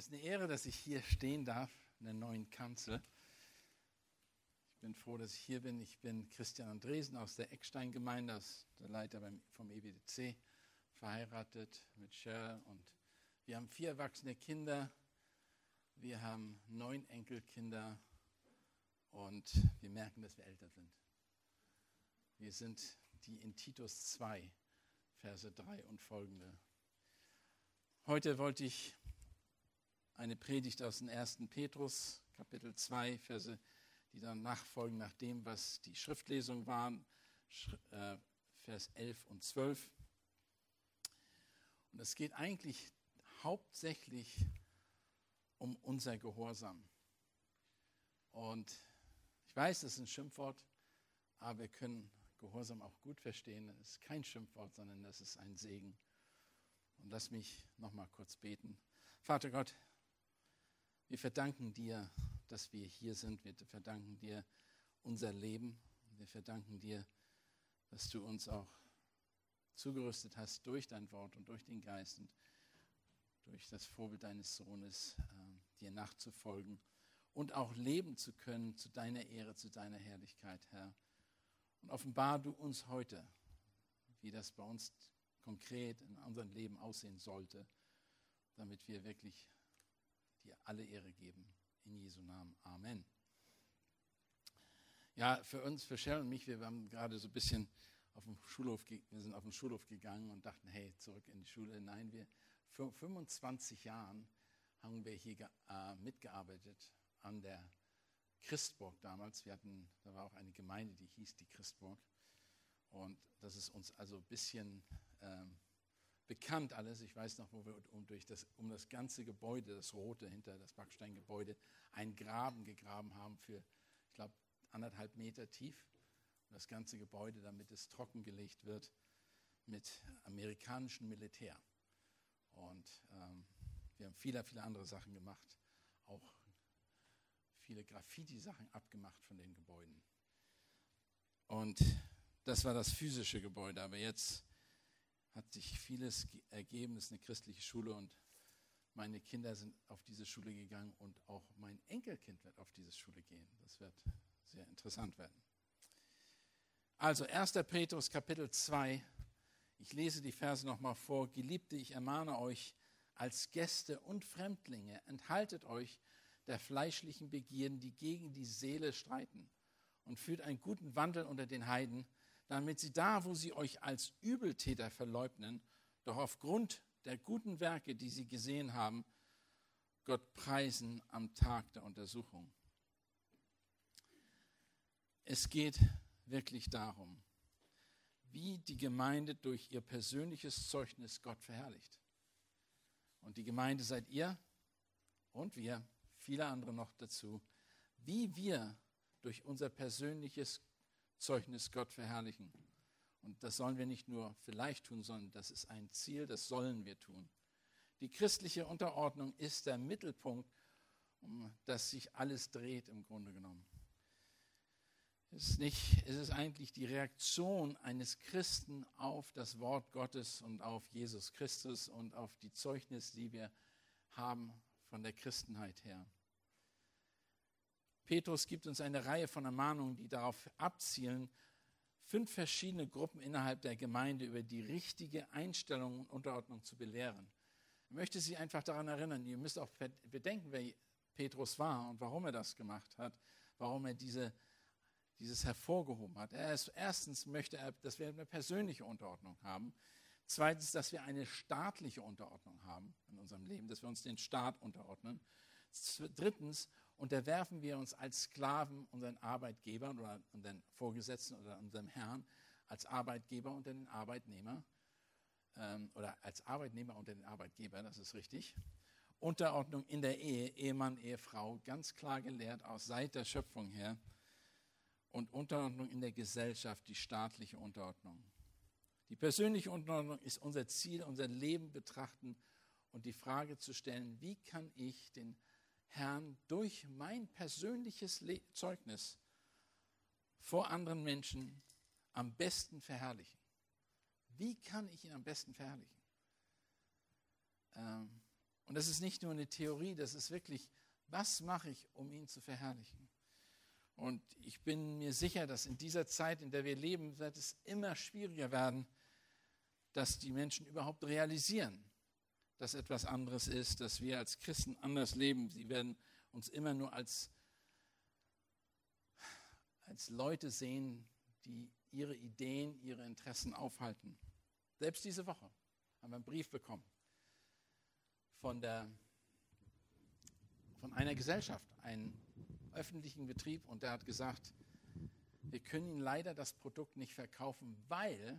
Das ist eine Ehre, dass ich hier stehen darf in der neuen Kanzel. Ich bin froh, dass ich hier bin. Ich bin Christian Andresen aus der Eckstein-Gemeinde, der Leiter beim, vom EBDC, verheiratet mit Cheryl. Und wir haben vier erwachsene Kinder. Wir haben neun Enkelkinder. Und wir merken, dass wir älter sind. Wir sind die in Titus 2, Verse 3 und folgende. Heute wollte ich eine Predigt aus dem 1. Petrus, Kapitel 2, Verse, die dann nachfolgen nach dem, was die Schriftlesung waren, äh, Vers 11 und 12. Und es geht eigentlich hauptsächlich um unser Gehorsam. Und ich weiß, das ist ein Schimpfwort, aber wir können Gehorsam auch gut verstehen. Es ist kein Schimpfwort, sondern das ist ein Segen. Und lass mich noch mal kurz beten. Vater Gott, wir verdanken dir, dass wir hier sind. Wir verdanken dir unser Leben. Wir verdanken dir, dass du uns auch zugerüstet hast durch dein Wort und durch den Geist und durch das Vorbild deines Sohnes, äh, dir nachzufolgen und auch leben zu können zu deiner Ehre, zu deiner Herrlichkeit, Herr. Und offenbar du uns heute, wie das bei uns konkret in unserem Leben aussehen sollte, damit wir wirklich dir alle Ehre geben. In Jesu Namen. Amen. Ja, für uns, für Cheryl und mich, wir haben gerade so ein bisschen auf dem Schulhof, wir sind auf den Schulhof gegangen und dachten, hey, zurück in die Schule. Nein, wir, vor 25 Jahren haben wir hier äh, mitgearbeitet an der Christburg damals. Wir hatten, da war auch eine Gemeinde, die hieß die Christburg. Und das ist uns also ein bisschen ähm, bekannt alles. Ich weiß noch, wo wir um, durch das, um das ganze Gebäude, das rote hinter das Backsteingebäude, einen Graben gegraben haben für, ich glaube, anderthalb Meter tief. Und das ganze Gebäude, damit es trockengelegt wird mit amerikanischem Militär. Und ähm, wir haben viele, viele andere Sachen gemacht, auch viele Graffiti-Sachen abgemacht von den Gebäuden. Und das war das physische Gebäude. Aber jetzt hat sich vieles ergeben. Es ist eine christliche Schule und meine Kinder sind auf diese Schule gegangen und auch mein Enkelkind wird auf diese Schule gehen. Das wird sehr interessant werden. Also 1. Petrus Kapitel 2. Ich lese die Verse nochmal vor. Geliebte, ich ermahne euch als Gäste und Fremdlinge, enthaltet euch der fleischlichen Begierden, die gegen die Seele streiten und führt einen guten Wandel unter den Heiden, damit sie da, wo sie euch als Übeltäter verleugnen, doch aufgrund der guten Werke, die sie gesehen haben, Gott preisen am Tag der Untersuchung. Es geht wirklich darum, wie die Gemeinde durch ihr persönliches Zeugnis Gott verherrlicht. Und die Gemeinde seid ihr und wir, viele andere noch dazu, wie wir durch unser persönliches Zeugnis Gott verherrlichen. Und das sollen wir nicht nur vielleicht tun, sondern das ist ein Ziel, das sollen wir tun. Die christliche Unterordnung ist der Mittelpunkt, um das sich alles dreht im Grunde genommen. Es ist, nicht, es ist eigentlich die Reaktion eines Christen auf das Wort Gottes und auf Jesus Christus und auf die Zeugnis, die wir haben von der Christenheit her. Petrus gibt uns eine Reihe von Ermahnungen, die darauf abzielen, fünf verschiedene Gruppen innerhalb der Gemeinde über die richtige Einstellung und Unterordnung zu belehren. Ich möchte Sie einfach daran erinnern, ihr müsst auch bedenken, wer Petrus war und warum er das gemacht hat, warum er diese, dieses hervorgehoben hat. Er ist, erstens möchte er, dass wir eine persönliche Unterordnung haben. Zweitens, dass wir eine staatliche Unterordnung haben in unserem Leben, dass wir uns den Staat unterordnen. Drittens, unterwerfen wir uns als Sklaven unseren Arbeitgebern oder unseren Vorgesetzten oder unserem Herrn, als Arbeitgeber unter den Arbeitnehmer ähm, oder als Arbeitnehmer unter den Arbeitgebern, das ist richtig. Unterordnung in der Ehe, Ehemann, Ehefrau, ganz klar gelehrt aus seit der Schöpfung her. Und Unterordnung in der Gesellschaft, die staatliche Unterordnung. Die persönliche Unterordnung ist unser Ziel, unser Leben betrachten und die Frage zu stellen, wie kann ich den Herrn durch mein persönliches Zeugnis vor anderen Menschen am besten verherrlichen? Wie kann ich ihn am besten verherrlichen? Ähm, Und das ist nicht nur eine Theorie, das ist wirklich, was mache ich, um ihn zu verherrlichen? Und ich bin mir sicher, dass in dieser Zeit, in der wir leben, wird es immer schwieriger werden, dass die Menschen überhaupt realisieren, dass etwas anderes ist, dass wir als Christen anders leben. Sie werden uns immer nur als, als Leute sehen, die ihre Ideen, ihre Interessen aufhalten. Selbst diese Woche haben wir einen Brief bekommen von, der, von einer Gesellschaft, einen öffentlichen Betrieb, und der hat gesagt, wir können Ihnen leider das Produkt nicht verkaufen, weil,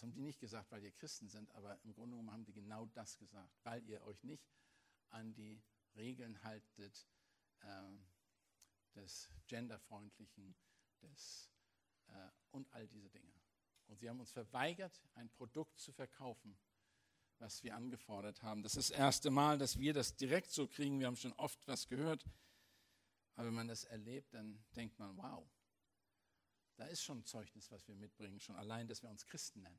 das haben die nicht gesagt, weil ihr Christen sind, aber im Grunde genommen haben die genau das gesagt, weil ihr euch nicht an die Regeln haltet äh, des genderfreundlichen, des äh, und all diese Dinge. Und sie haben uns verweigert, ein Produkt zu verkaufen, was wir angefordert haben. Das ist das erste Mal, dass wir das direkt so kriegen. Wir haben schon oft was gehört. Aber wenn man das erlebt, dann denkt man, wow, da ist schon ein Zeugnis, was wir mitbringen, schon allein, dass wir uns Christen nennen.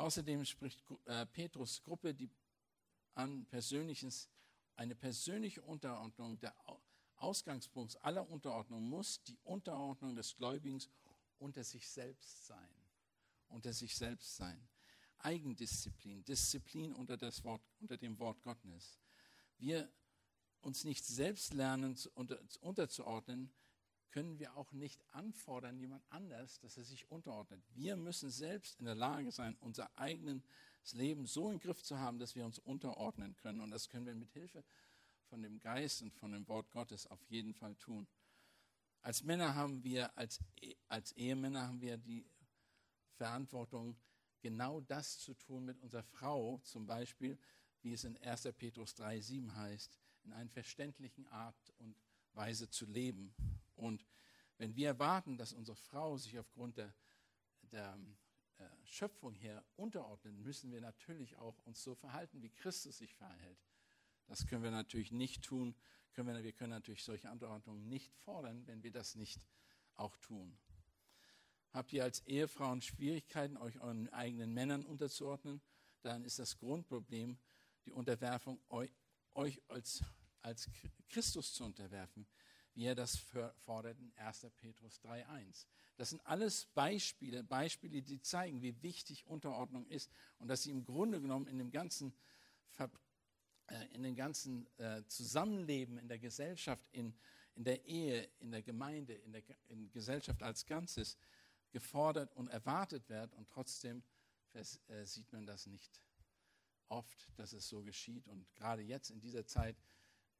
Außerdem spricht äh, Petrus Gruppe die an persönliches, eine persönliche Unterordnung der Ausgangspunkt aller Unterordnung muss die Unterordnung des Gläubigen unter sich selbst sein. Unter sich selbst sein. Eigendisziplin, Disziplin unter, das Wort, unter dem Wort Gottes. Wir uns nicht selbst lernen unter, unterzuordnen, können wir auch nicht anfordern, jemand anders, dass er sich unterordnet. Wir müssen selbst in der Lage sein, unser eigenes Leben so im Griff zu haben, dass wir uns unterordnen können. Und das können wir mit Hilfe von dem Geist und von dem Wort Gottes auf jeden Fall tun. Als Männer haben wir, als, e, als Ehemänner haben wir die Verantwortung, genau das zu tun mit unserer Frau, zum Beispiel, wie es in 1. Petrus 3,7 heißt, in einer verständlichen Art und Weise zu leben. Und wenn wir erwarten, dass unsere Frau sich aufgrund der, der äh, Schöpfung her unterordnet, müssen wir natürlich auch uns so verhalten, wie Christus sich verhält. Das können wir natürlich nicht tun. Können wir, wir können natürlich solche Anordnungen nicht fordern, wenn wir das nicht auch tun. Habt ihr als Ehefrauen Schwierigkeiten, euch euren eigenen Männern unterzuordnen? Dann ist das Grundproblem die Unterwerfung, euch als, als Christus zu unterwerfen, wie er das fordert in 1. Petrus 3.1. Das sind alles Beispiele, Beispiele, die zeigen, wie wichtig Unterordnung ist und dass sie im Grunde genommen in dem ganzen äh, in dem ganzen äh, Zusammenleben in der Gesellschaft, in, in der Ehe, in der Gemeinde, in der in Gesellschaft als Ganzes gefordert und erwartet wird. Und trotzdem äh, sieht man das nicht oft, dass es so geschieht. Und gerade jetzt in dieser Zeit,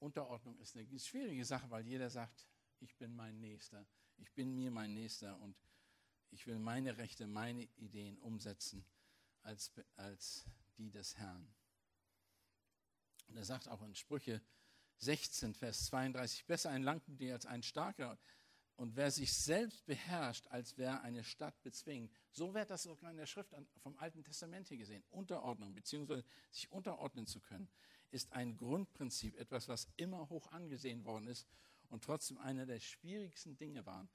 Unterordnung ist eine schwierige Sache, weil jeder sagt, ich bin mein Nächster, ich bin mir mein Nächster und ich will meine Rechte, meine Ideen umsetzen als, als die des Herrn. Und er sagt auch in Sprüche 16, Vers 32, besser ein Langmütiger als ein Starker. Und wer sich selbst beherrscht, als wer eine Stadt bezwingt. So wird das sogar in der Schrift vom Alten Testament hier gesehen. Unterordnung, beziehungsweise sich unterordnen zu können, ist ein Grundprinzip, etwas, was immer hoch angesehen worden ist und trotzdem einer der schwierigsten Dinge waren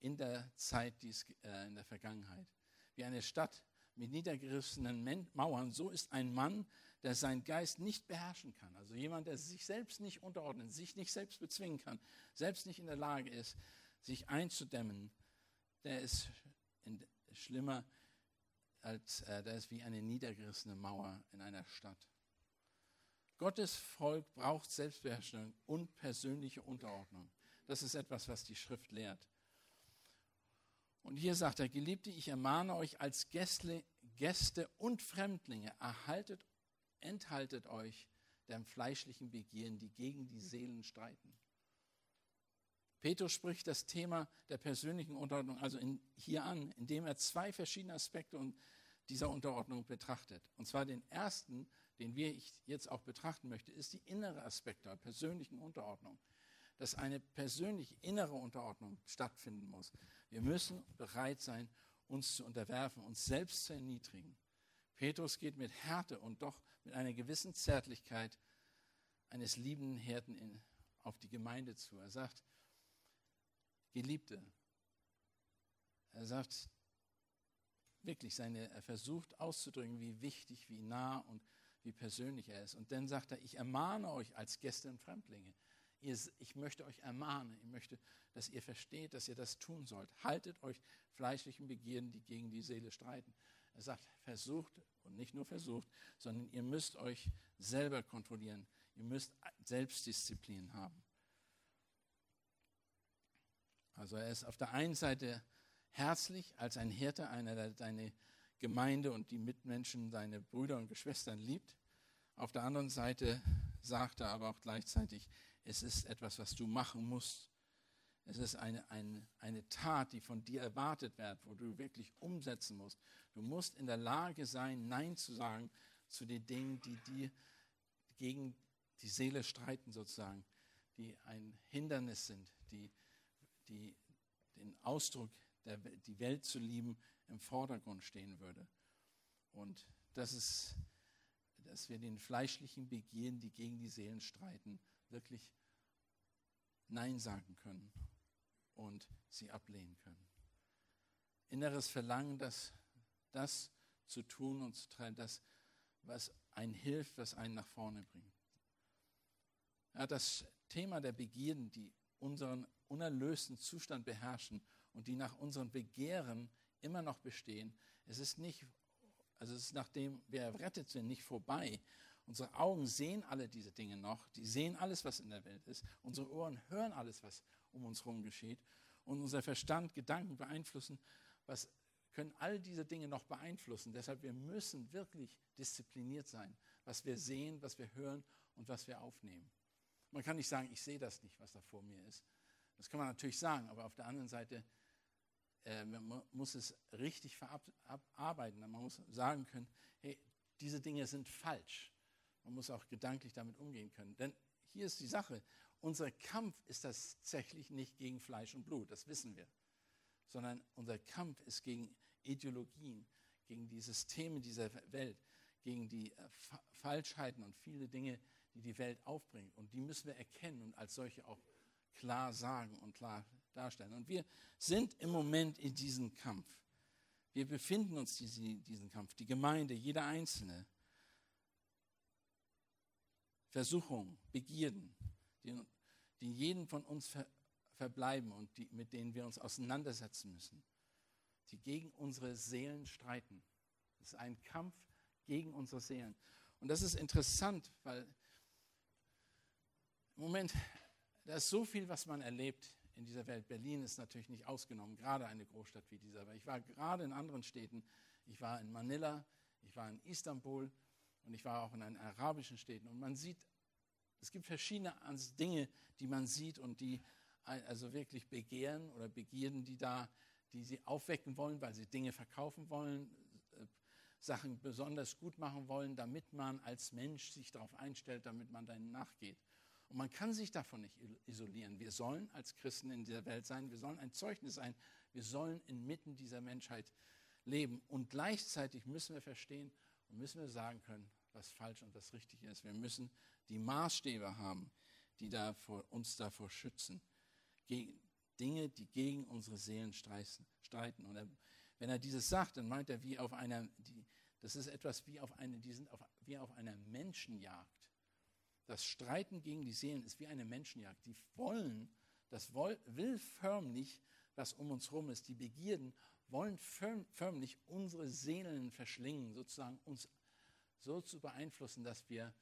in der Zeit, dies, äh, in der Vergangenheit. Wie eine Stadt mit niedergerissenen Mauern, so ist ein Mann, der seinen Geist nicht beherrschen kann. Also jemand, der sich selbst nicht unterordnet, sich nicht selbst bezwingen kann, selbst nicht in der Lage ist, sich einzudämmen, der ist schlimmer als äh, der ist wie eine niedergerissene Mauer in einer Stadt. Gottes Volk braucht Selbstbeherrschung und persönliche Unterordnung. Das ist etwas, was die Schrift lehrt. Und hier sagt er, Geliebte, ich ermahne euch als Gäste, Gäste und Fremdlinge, erhaltet enthaltet euch der fleischlichen Begieren, die gegen die Seelen streiten. Petrus spricht das Thema der persönlichen Unterordnung also in, hier an, indem er zwei verschiedene Aspekte dieser Unterordnung betrachtet. Und zwar den ersten, den wir jetzt auch betrachten möchten, ist die innere Aspekt der persönlichen Unterordnung. Dass eine persönliche innere Unterordnung stattfinden muss. Wir müssen bereit sein, uns zu unterwerfen, uns selbst zu erniedrigen. Petrus geht mit Härte und doch mit einer gewissen Zärtlichkeit eines liebenden Hirten in, auf die Gemeinde zu. Er sagt, Geliebte, er sagt, wirklich seine, er versucht auszudrücken, wie wichtig, wie nah und wie persönlich er ist. Und dann sagt er, ich ermahne euch als Gäste und Fremdlinge. Ich möchte euch ermahnen, ich möchte, dass ihr versteht, dass ihr das tun sollt. Haltet euch fleischlichen Begierden, die gegen die Seele streiten. Er sagt, versucht und nicht nur versucht, sondern ihr müsst euch selber kontrollieren. Ihr müsst Selbstdisziplin haben. Also er ist auf der einen Seite herzlich als ein Hirte, einer, der seine Gemeinde und die Mitmenschen, seine Brüder und Geschwistern liebt. Auf der anderen Seite sagt er aber auch gleichzeitig, es ist etwas, was du machen musst. Es ist eine, eine, eine Tat, die von dir erwartet wird, wo du wirklich umsetzen musst. Du musst in der Lage sein, Nein zu sagen zu den Dingen, die dir gegen die Seele streiten, sozusagen, die ein Hindernis sind, die, die den Ausdruck, der, die Welt zu lieben, im Vordergrund stehen würde. Und das ist, dass wir den fleischlichen Begierden, die gegen die Seelen streiten, wirklich Nein sagen können und sie ablehnen können. Inneres Verlangen, das, das zu tun und zu teilen, das, was einen hilft, was einen nach vorne bringt. Ja, das Thema der Begierden, die unseren unerlösten Zustand beherrschen und die nach unseren Begehren immer noch bestehen. Es ist nicht, also es ist nachdem wir errettet sind, nicht vorbei. Unsere Augen sehen alle diese Dinge noch, die sehen alles, was in der Welt ist. Unsere Ohren hören alles, was um uns herum geschieht. Und unser Verstand, Gedanken beeinflussen, was können all diese Dinge noch beeinflussen. Deshalb wir müssen wirklich diszipliniert sein, was wir sehen, was wir hören und was wir aufnehmen. Man kann nicht sagen, ich sehe das nicht, was da vor mir ist. Das kann man natürlich sagen, aber auf der anderen Seite äh, man muss es richtig verarbeiten. Man muss sagen können, hey, diese Dinge sind falsch. Man muss auch gedanklich damit umgehen können. Denn hier ist die Sache, unser Kampf ist tatsächlich nicht gegen Fleisch und Blut, das wissen wir, sondern unser Kampf ist gegen Ideologien, gegen die Systeme dieser Welt, gegen die äh, Falschheiten und viele Dinge, die die Welt aufbringt. Und die müssen wir erkennen und als solche auch klar sagen und klar darstellen. Und wir sind im Moment in diesem Kampf. Wir befinden uns in diesem Kampf, die Gemeinde, jeder Einzelne. Versuchungen, Begierden, die, die jeden von uns ver, verbleiben und die, mit denen wir uns auseinandersetzen müssen, die gegen unsere Seelen streiten. Es ist ein Kampf gegen unsere Seelen. Und das ist interessant, weil im Moment, da ist so viel, was man erlebt in dieser Welt. Berlin ist natürlich nicht ausgenommen, gerade eine Großstadt wie dieser. Aber ich war gerade in anderen Städten. Ich war in Manila, ich war in Istanbul und ich war auch in einen arabischen Städten. Und man sieht, es gibt verschiedene Dinge, die man sieht und die also wirklich begehren oder Begierden, die da, die sie aufwecken wollen, weil sie Dinge verkaufen wollen, äh, Sachen besonders gut machen wollen, damit man als Mensch sich darauf einstellt, damit man dann nachgeht. Und man kann sich davon nicht isolieren. Wir sollen als Christen in dieser Welt sein, wir sollen ein Zeugnis sein, wir sollen inmitten dieser Menschheit leben. Und gleichzeitig müssen wir verstehen und müssen wir sagen können, was falsch und was richtig ist. Wir müssen die Maßstäbe haben, die da vor, uns davor schützen. Gegen Dinge, die gegen unsere Seelen streiten. Und er, wenn er dieses sagt, dann meint er wie auf einer, die, das ist etwas wie auf eine, die sind auf, wie auf einer Menschenjagd. Das Streiten gegen die Seelen ist wie eine Menschenjagd. Die wollen, das will förmlich, was um uns herum ist. Die Begierden wollen förmlich unsere Seelen verschlingen, sozusagen uns so zu beeinflussen, dass wir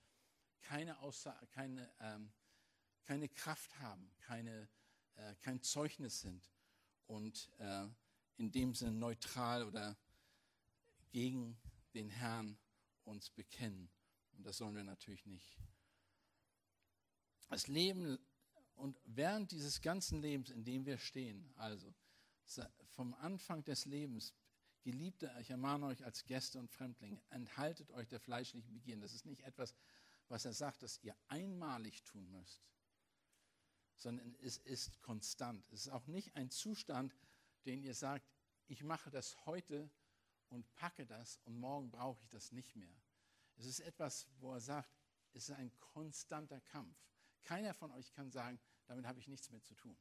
keine, Aussage, keine, ähm, keine Kraft haben, keine, äh, kein Zeugnis sind und äh, in dem Sinne neutral oder gegen den Herrn uns bekennen. Und das sollen wir natürlich nicht das Leben und während dieses ganzen Lebens, in dem wir stehen, also vom Anfang des Lebens, Geliebte, ich ermahne euch als Gäste und Fremdlinge, enthaltet euch der fleischlichen Begierden. Das ist nicht etwas, was er sagt, dass ihr einmalig tun müsst, sondern es ist konstant. Es ist auch nicht ein Zustand, den ihr sagt, ich mache das heute und packe das und morgen brauche ich das nicht mehr. Es ist etwas, wo er sagt, es ist ein konstanter Kampf. Keiner von euch kann sagen, damit habe ich nichts mehr zu tun.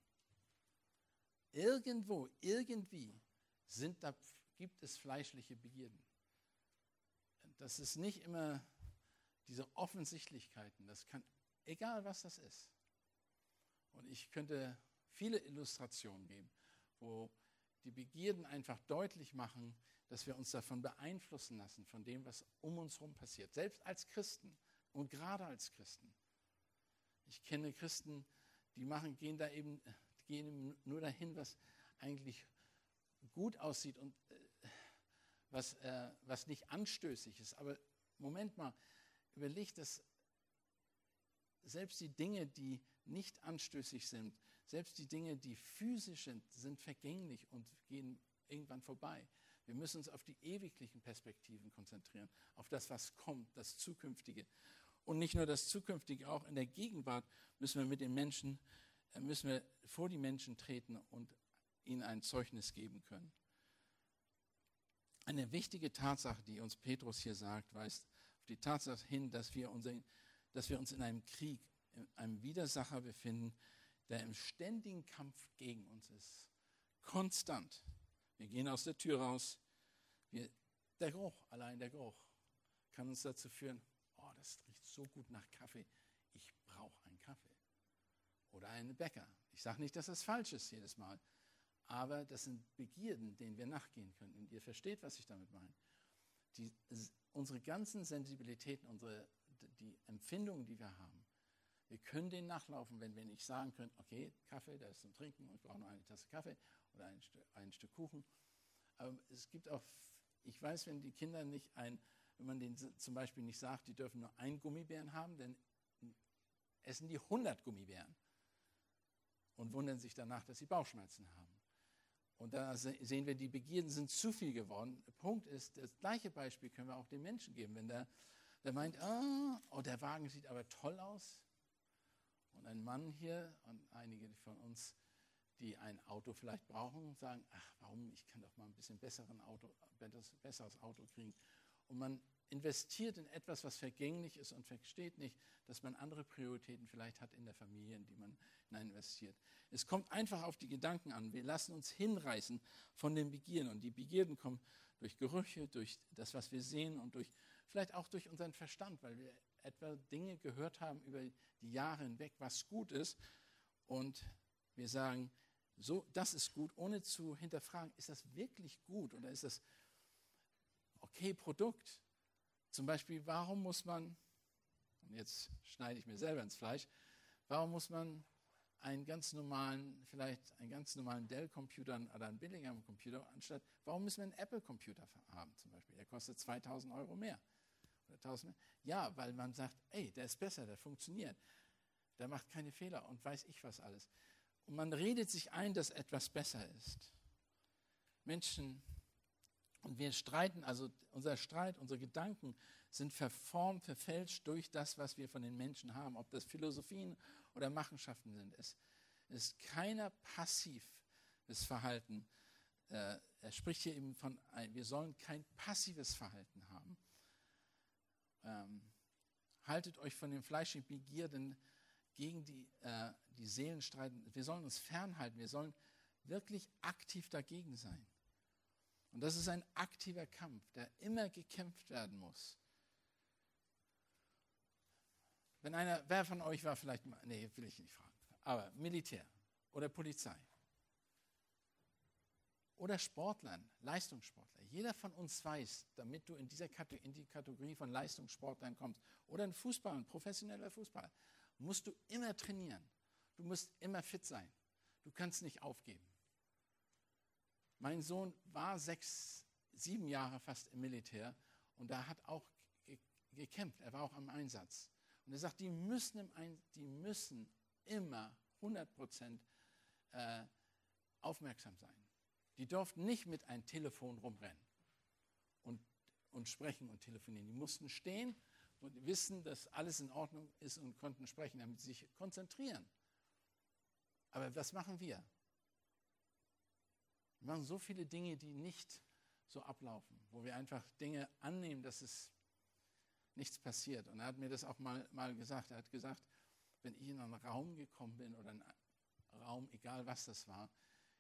Irgendwo, irgendwie sind da gibt es fleischliche Begierden. Das ist nicht immer diese Offensichtlichkeiten. Das kann, egal was das ist. Und ich könnte viele Illustrationen geben, wo die Begierden einfach deutlich machen, dass wir uns davon beeinflussen lassen, von dem, was um uns herum passiert. Selbst als Christen und gerade als Christen. Ich kenne Christen, die machen, gehen da eben, gehen nur dahin, was eigentlich gut aussieht und äh, was, äh, was nicht anstößig ist. Aber Moment mal, überleg, dass selbst die Dinge, die nicht anstößig sind, selbst die Dinge, die physisch sind, sind vergänglich und gehen irgendwann vorbei. Wir müssen uns auf die ewiglichen Perspektiven konzentrieren, auf das, was kommt, das Zukünftige. Und nicht nur das Zukünftige, auch in der Gegenwart müssen wir mit den Menschen, äh, müssen wir vor die Menschen treten und ihnen ein Zeugnis geben können. Eine wichtige Tatsache, die uns Petrus hier sagt, weist auf die Tatsache hin, dass wir, unser, dass wir uns in einem Krieg, in einem Widersacher befinden, der im ständigen Kampf gegen uns ist. Konstant. Wir gehen aus der Tür raus. Wir, der Geruch, allein der Geruch, kann uns dazu führen, das riecht so gut nach Kaffee. Ich brauche einen Kaffee. Oder einen Bäcker. Ich sage nicht, dass das falsch ist jedes Mal. Aber das sind Begierden, denen wir nachgehen können. Und ihr versteht, was ich damit meine. Die, unsere ganzen Sensibilitäten, unsere, die Empfindungen, die wir haben, wir können denen nachlaufen, wenn wir nicht sagen können, okay, Kaffee, da ist zum Trinken und ich brauche noch eine Tasse Kaffee oder ein, ein Stück Kuchen. Aber es gibt auch, ich weiß, wenn die Kinder nicht ein, wenn man denen zum Beispiel nicht sagt, die dürfen nur einen Gummibären haben, dann essen die 100 Gummibären und wundern sich danach, dass sie Bauchschmerzen haben. Und da sehen wir, die Begierden sind zu viel geworden. Der Punkt ist, das gleiche Beispiel können wir auch den Menschen geben. Wenn der, der meint, ah, oh, der Wagen sieht aber toll aus, und ein Mann hier und einige von uns, die ein Auto vielleicht brauchen, sagen, ach, warum, ich kann doch mal ein bisschen besseren Auto, besseres Auto kriegen. Und man investiert in etwas, was vergänglich ist und versteht nicht, dass man andere Prioritäten vielleicht hat in der Familie, in die man investiert. Es kommt einfach auf die Gedanken an. Wir lassen uns hinreißen von den Begierden. Und die Begierden kommen durch Gerüche, durch das, was wir sehen und durch, vielleicht auch durch unseren Verstand, weil wir etwa Dinge gehört haben über die Jahre hinweg, was gut ist. Und wir sagen, so, das ist gut, ohne zu hinterfragen, ist das wirklich gut oder ist das okay Produkt? Zum Beispiel, warum muss man, und jetzt schneide ich mir selber ins Fleisch, warum muss man einen ganz normalen, vielleicht einen ganz normalen Dell-Computer oder einen billigeren Computer anstatt, warum müssen wir einen Apple-Computer haben zum Beispiel? Der kostet 2000 Euro mehr. Ja, weil man sagt, ey, der ist besser, der funktioniert, der macht keine Fehler und weiß ich was alles. Und man redet sich ein, dass etwas besser ist. Menschen, und wir streiten, also unser Streit, unsere Gedanken sind verformt, verfälscht durch das, was wir von den Menschen haben, ob das Philosophien oder Machenschaften sind. Es ist keiner passives Verhalten. Äh, er spricht hier eben von, wir sollen kein passives Verhalten haben ähm, haltet euch von den fleischigen Begierden gegen die, äh, die Seelen streiten. Wir sollen uns fernhalten. Wir sollen wirklich aktiv dagegen sein. Und das ist ein aktiver Kampf, der immer gekämpft werden muss. Wenn einer, wer von euch war vielleicht, nee, will ich nicht fragen, aber Militär oder Polizei oder Sportlern, Leistungssportler. Jeder von uns weiß, damit du in, dieser Kategorie, in die Kategorie von Leistungssportlern kommst oder ein Fußball, ein professioneller Fußballer, musst du immer trainieren. Du musst immer fit sein. Du kannst nicht aufgeben. Mein Sohn war sechs, sieben Jahre fast im Militär und er hat auch gekämpft. Er war auch am Einsatz. Und er sagt, die müssen, im Ein die müssen immer 100 Prozent äh, aufmerksam sein. Die durften nicht mit einem Telefon rumrennen und, und sprechen und telefonieren. Die mussten stehen und wissen, dass alles in Ordnung ist und konnten sprechen, damit sie sich konzentrieren. Aber was machen wir? Wir machen so viele Dinge, die nicht so ablaufen, wo wir einfach Dinge annehmen, dass es nichts passiert. Und er hat mir das auch mal, mal gesagt. Er hat gesagt, wenn ich in einen Raum gekommen bin oder einen Raum, egal was das war,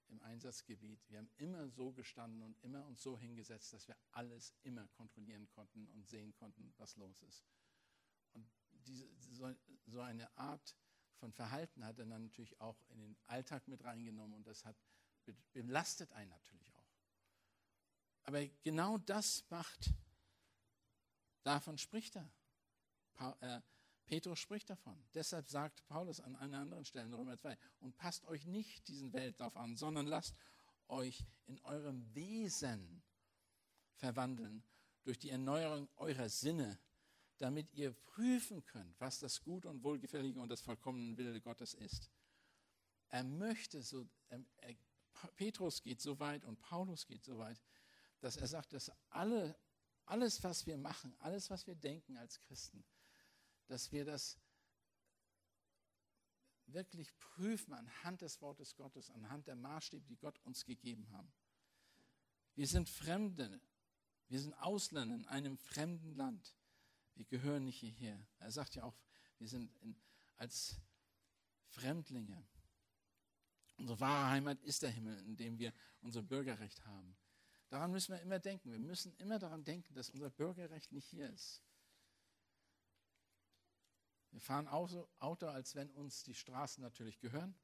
im Einsatzgebiet, wir haben immer so gestanden und immer uns so hingesetzt, dass wir alles immer kontrollieren konnten und sehen konnten, was los ist. Und diese, so, so eine Art von Verhalten hat er dann natürlich auch in den Alltag mit reingenommen und das hat belastet einen natürlich auch. Aber genau das macht, davon spricht er. Äh, Petrus spricht davon. Deshalb sagt Paulus an einer anderen Stelle in Römer 2, und passt euch nicht diesen Weltlauf an, sondern lasst euch in eurem Wesen verwandeln durch die Erneuerung eurer Sinne, damit ihr prüfen könnt, was das Gute und Wohlgefällige und das vollkommene Wille Gottes ist. Er möchte so, er, er, Petrus geht so weit und Paulus geht so weit, dass er sagt, dass alle, alles, was wir machen, alles, was wir denken als Christen, dass wir das wirklich prüfen anhand des Wortes Gottes, anhand der Maßstäbe, die Gott uns gegeben haben. Wir sind Fremde, wir sind Ausländer in einem fremden Land. Wir gehören nicht hierher. Er sagt ja auch, wir sind in, als Fremdlinge. Unsere wahre Heimat ist der Himmel, in dem wir unser Bürgerrecht haben. Daran müssen wir immer denken. Wir müssen immer daran denken, dass unser Bürgerrecht nicht hier ist. Wir fahren Auto, als wenn uns die Straßen natürlich gehören.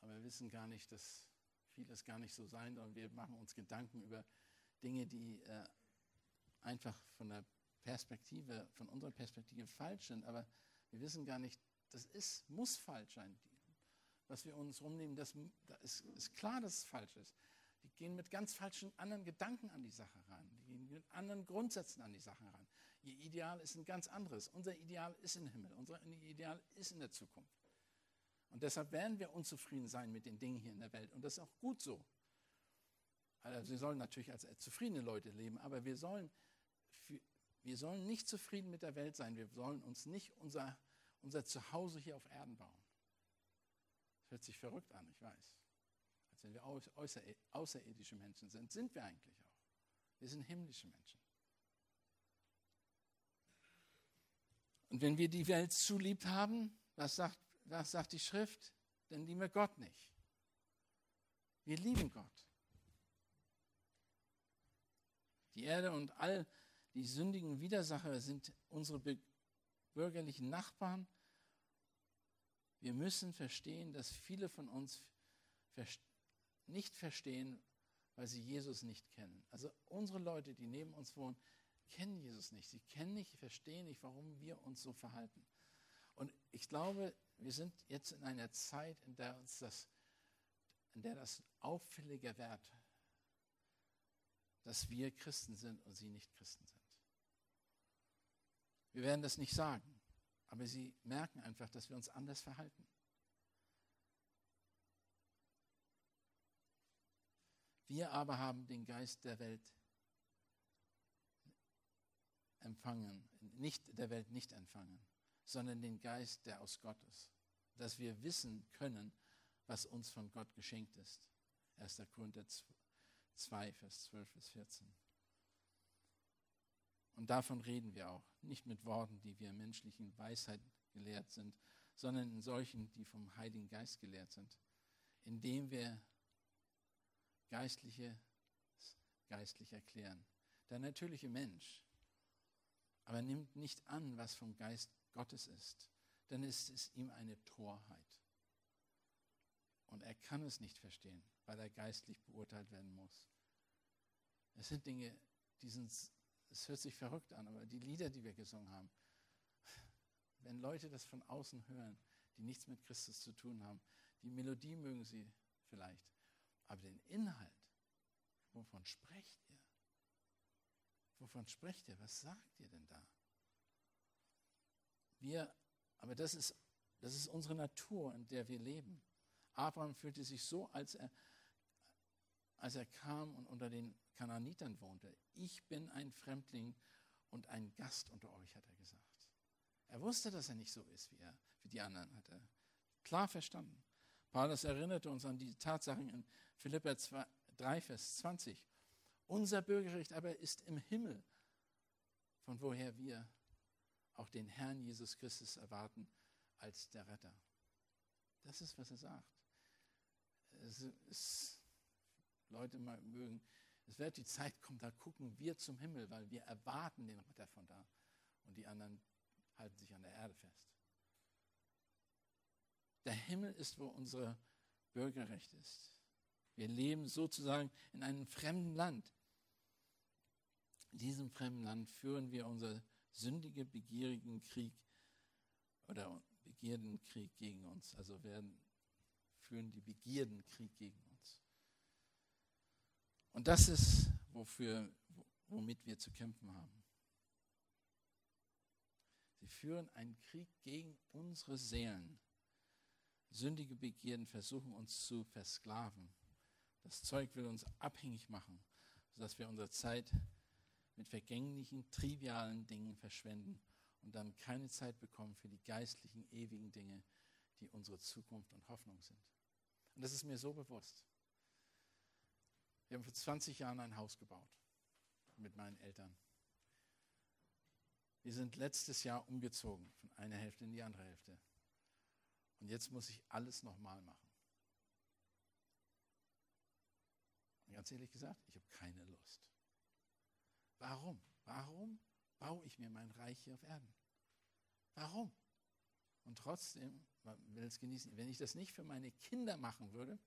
Aber wir wissen gar nicht, dass vieles gar nicht so sein soll. Wir machen uns Gedanken über Dinge, die äh, einfach von der Perspektive, von unserer Perspektive falsch sind. Aber wir wissen gar nicht, das ist, muss falsch sein. Was wir uns rumnehmen, das, das ist, ist klar, dass es falsch ist. Die gehen mit ganz falschen anderen Gedanken an die Sache ran. Die gehen mit anderen Grundsätzen an die Sache ran. Ihr Ideal ist ein ganz anderes. Unser Ideal ist im Himmel. Unser Ideal ist in der Zukunft. Und deshalb werden wir unzufrieden sein mit den Dingen hier in der Welt. Und das ist auch gut so. Also wir sollen natürlich als zufriedene Leute leben, aber wir sollen, wir sollen nicht zufrieden mit der Welt sein. Wir sollen uns nicht unser, unser Zuhause hier auf Erden bauen. Das hört sich verrückt an, ich weiß. Als wenn wir außerirdische Menschen sind, sind wir eigentlich auch. Wir sind himmlische Menschen. Und wenn wir die Welt zu lieb haben, was sagt, was sagt die Schrift? Dann lieben wir Gott nicht. Wir lieben Gott. Die Erde und all die sündigen Widersacher sind unsere bürgerlichen Nachbarn. Wir müssen verstehen, dass viele von uns nicht verstehen, weil sie Jesus nicht kennen. Also unsere Leute, die neben uns wohnen, kennen Jesus nicht. Sie kennen nicht, verstehen nicht, warum wir uns so verhalten. Und ich glaube, wir sind jetzt in einer Zeit, in der uns das, in der das auffälliger wird, dass wir Christen sind und sie nicht Christen sind. Wir werden das nicht sagen, aber sie merken einfach, dass wir uns anders verhalten. Wir aber haben den Geist der Welt empfangen, nicht der Welt nicht empfangen, sondern den Geist, der aus Gott ist, dass wir wissen können, was uns von Gott geschenkt ist. 1. Korinther 2, Vers 12 bis 14. Und davon reden wir auch, nicht mit Worten, die wir menschlichen Weisheit gelehrt sind, sondern in solchen, die vom Heiligen Geist gelehrt sind, indem wir geistliche geistlich erklären. Der natürliche Mensch aber nimmt nicht an, was vom Geist Gottes ist, dann ist es ihm eine Torheit. Und er kann es nicht verstehen, weil er geistlich beurteilt werden muss. Es sind Dinge, die sind, es hört sich verrückt an, aber die Lieder, die wir gesungen haben, wenn Leute das von außen hören, die nichts mit Christus zu tun haben, die Melodie mögen sie vielleicht, aber den Inhalt, wovon sprecht ihr? Wovon sprecht ihr? Was sagt ihr denn da? Wir, aber das ist, das ist unsere Natur, in der wir leben. Abraham fühlte sich so, als er, als er kam und unter den Kananitern wohnte. Ich bin ein Fremdling und ein Gast unter euch, hat er gesagt. Er wusste, dass er nicht so ist wie er, wie die anderen, hat er klar verstanden. Paulus erinnerte uns an die Tatsachen in Philippa 3, Vers 20. Unser Bürgerrecht aber ist im Himmel, von woher wir auch den Herrn Jesus Christus erwarten als der Retter. Das ist, was er sagt. es ist, Leute mögen, es wird die Zeit kommen, da gucken wir zum Himmel, weil wir erwarten den Ritter von da. Und die anderen halten sich an der Erde fest. Der Himmel ist, wo unser Bürgerrecht ist. Wir leben sozusagen in einem fremden Land. In diesem fremden Land führen wir unser sündige, begierigen Krieg oder Begierdenkrieg gegen uns. Also werden, führen die Begierdenkrieg gegen uns. Und das ist, wofür, womit wir zu kämpfen haben. Sie führen einen Krieg gegen unsere Seelen. Sündige Begierden versuchen uns zu versklaven. Das Zeug will uns abhängig machen, sodass wir unsere Zeit mit vergänglichen, trivialen Dingen verschwenden und dann keine Zeit bekommen für die geistlichen, ewigen Dinge, die unsere Zukunft und Hoffnung sind. Und das ist mir so bewusst. Wir haben vor 20 Jahren ein Haus gebaut mit meinen Eltern. Wir sind letztes Jahr umgezogen von einer Hälfte in die andere Hälfte. Und jetzt muss ich alles nochmal machen. Und ganz ehrlich gesagt, ich habe keine Lust. Warum? Warum baue ich mir mein Reich hier auf Erden? Warum? Und trotzdem, man will es genießen, wenn ich das nicht für meine Kinder machen würde,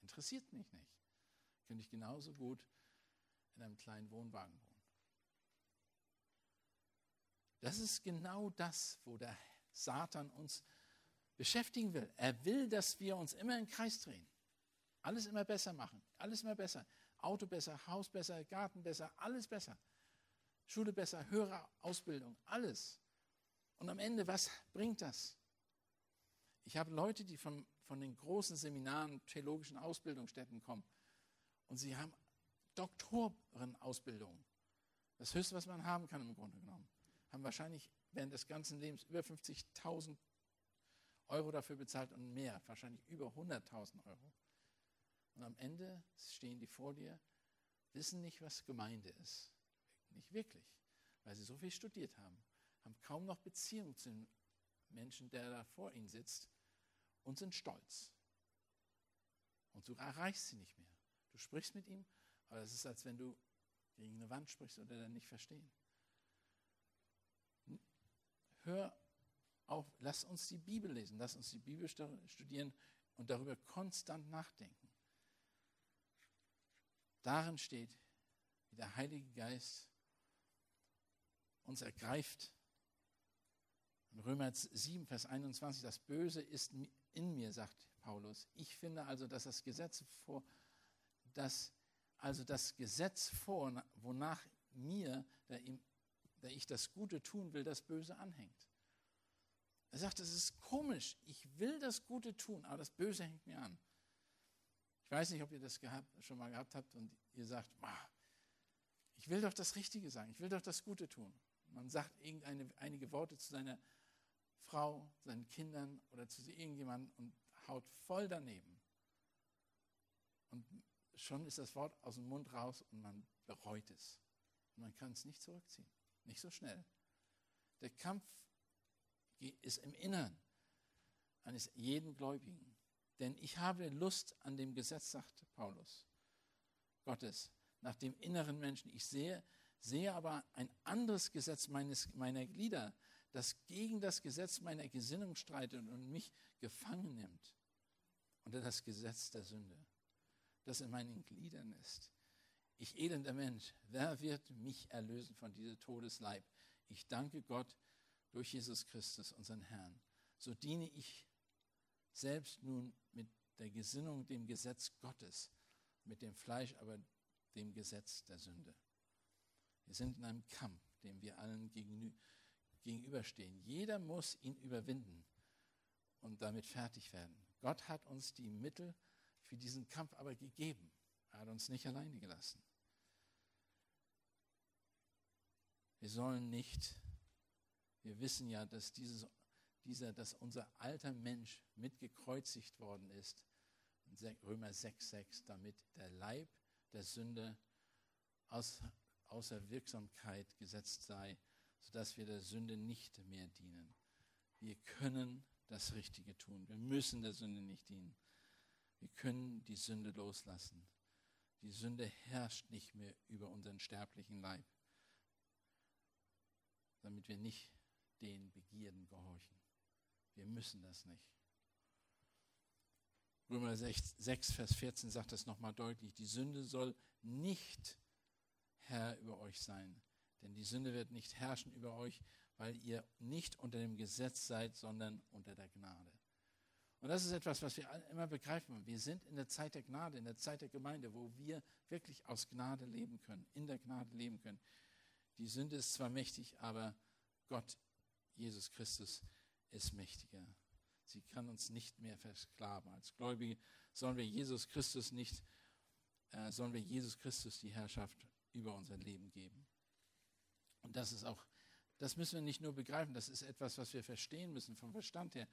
interessiert mich nicht. Könnte ich genauso gut in einem kleinen Wohnwagen wohnen. Das ist genau das, wo der Satan uns beschäftigen will. Er will, dass wir uns immer im Kreis drehen. Alles immer besser machen. Alles immer besser. Auto besser, Haus besser, Garten besser, alles besser. Schule besser, höhere Ausbildung, alles. Und am Ende, was bringt das? Ich habe Leute, die von, von den großen Seminaren, theologischen Ausbildungsstätten kommen und sie haben Doktorenausbildung. Das Höchste, was man haben kann im Grunde genommen. Haben wahrscheinlich während des ganzen Lebens über 50.000 Euro dafür bezahlt und mehr, wahrscheinlich über 100.000 Euro. Und am Ende stehen die vor dir, wissen nicht, was Gemeinde ist. Nicht wirklich, weil sie so viel studiert haben, haben kaum noch Beziehung zu dem Menschen, der da vor ihnen sitzt und sind stolz. Und du erreichst sie nicht mehr. Du sprichst mit ihm, aber es ist, als wenn du gegen eine Wand sprichst oder dann nicht verstehen. Hör auf, lass uns die Bibel lesen, lass uns die Bibel studieren und darüber konstant nachdenken. Darin steht, wie der Heilige Geist uns ergreift. In Römer 7, Vers 21, das Böse ist in mir, sagt Paulus. Ich finde also, dass das Gesetz vor, dass also das Gesetz vor, wonach mir, der, der ich das Gute tun will, das Böse anhängt. Er sagt, es ist komisch, ich will das Gute tun, aber das Böse hängt mir an. Ich weiß nicht, ob ihr das gehabt, schon mal gehabt habt und ihr sagt, ich will doch das Richtige sagen, ich will doch das Gute tun. Man sagt irgendeine, einige Worte zu seiner Frau, seinen Kindern oder zu irgendjemandem und haut voll daneben. Und schon ist das Wort aus dem Mund raus und man bereut es. Und man kann es nicht zurückziehen. Nicht so schnell. Der Kampf ist im Innern eines jeden Gläubigen. Denn ich habe Lust an dem Gesetz, sagt Paulus, Gottes, nach dem inneren Menschen. Ich sehe, sehe aber ein anderes Gesetz meines, meiner Glieder, das gegen das Gesetz meiner Gesinnung streitet und mich gefangen nimmt. Unter das Gesetz der Sünde, das in meinen Gliedern ist. Ich elender Mensch, wer wird mich erlösen von diesem Todesleib? Ich danke Gott durch Jesus Christus, unseren Herrn. So diene ich selbst nun mit der Gesinnung dem Gesetz Gottes, mit dem Fleisch aber dem Gesetz der Sünde. Wir sind in einem Kampf, dem wir allen gegenüberstehen. Jeder muss ihn überwinden und damit fertig werden. Gott hat uns die Mittel für diesen Kampf aber gegeben. Er hat uns nicht alleine gelassen. Wir sollen nicht, wir wissen ja, dass dieses dieser, dass unser alter Mensch mitgekreuzigt worden ist, Römer 6,6, damit der Leib der Sünde aus, außer Wirksamkeit gesetzt sei, sodass wir der Sünde nicht mehr dienen. Wir können das Richtige tun. Wir müssen der Sünde nicht dienen. Wir können die Sünde loslassen. Die Sünde herrscht nicht mehr über unseren sterblichen Leib, damit wir nicht den Begierden gehorchen. Wir müssen das nicht. Römer 6, 6 Vers 14 sagt das nochmal deutlich. Die Sünde soll nicht Herr über euch sein. Denn die Sünde wird nicht herrschen über euch, weil ihr nicht unter dem Gesetz seid, sondern unter der Gnade. Und das ist etwas, was wir immer begreifen. Wir sind in der Zeit der Gnade, in der Zeit der Gemeinde, wo wir wirklich aus Gnade leben können, in der Gnade leben können. Die Sünde ist zwar mächtig, aber Gott, Jesus Christus, ist mächtiger. Sie kann uns nicht mehr versklaven. Als Gläubige sollen wir Jesus Christus nicht, äh, sollen wir Jesus Christus die Herrschaft über unser Leben geben. Und das ist auch, das müssen wir nicht nur begreifen, das ist etwas, was wir verstehen müssen vom Verstand her.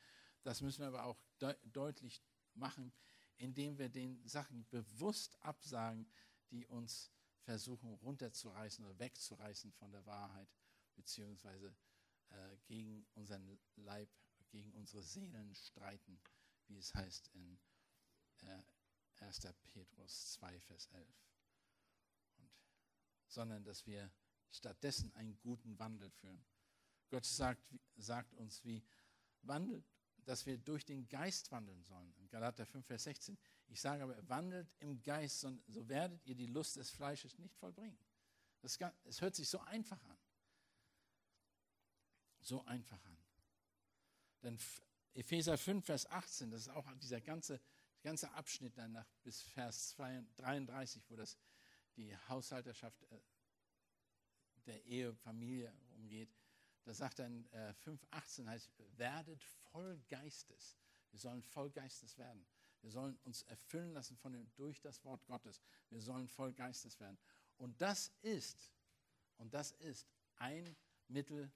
Das müssen wir aber auch de deutlich machen, indem wir den Sachen bewusst absagen, die uns versuchen runterzureißen oder wegzureißen von der Wahrheit, beziehungsweise äh, gegen unseren Leib, gegen unsere Seelen streiten, wie es heißt in äh, 1. Petrus 2, Vers 11 sondern dass wir stattdessen einen guten Wandel führen. Gott sagt, sagt uns, wie wandelt, dass wir durch den Geist wandeln sollen. In Galater 5, Vers 16. Ich sage aber, wandelt im Geist, so werdet ihr die Lust des Fleisches nicht vollbringen. Das, es hört sich so einfach an. So einfach an. Denn Epheser 5, Vers 18, das ist auch dieser ganze, ganze Abschnitt danach bis Vers 33, wo das die Haushalterschaft äh, der Ehe, Familie umgeht, da sagt er in 5,18 äh, heißt, werdet voll Geistes. Wir sollen voll Geistes werden. Wir sollen uns erfüllen lassen von dem, durch das Wort Gottes. Wir sollen voll Geistes werden. Und das ist, und das ist ein Mittel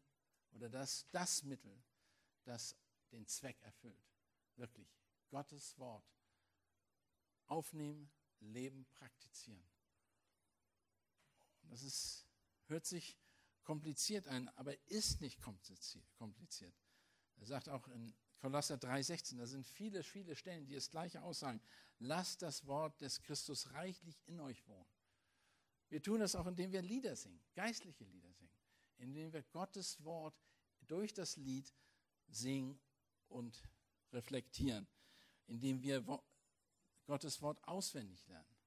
oder das, das Mittel, das den Zweck erfüllt. Wirklich. Gottes Wort aufnehmen, leben, praktizieren. Das ist, hört sich kompliziert an, aber ist nicht kompliziert. Er sagt auch in Kolosser 3,16, da sind viele, viele Stellen, die das Gleiche aussagen. Lasst das Wort des Christus reichlich in euch wohnen. Wir tun das auch, indem wir Lieder singen, geistliche Lieder singen, indem wir Gottes Wort durch das Lied singen und reflektieren, indem wir Gottes Wort auswendig lernen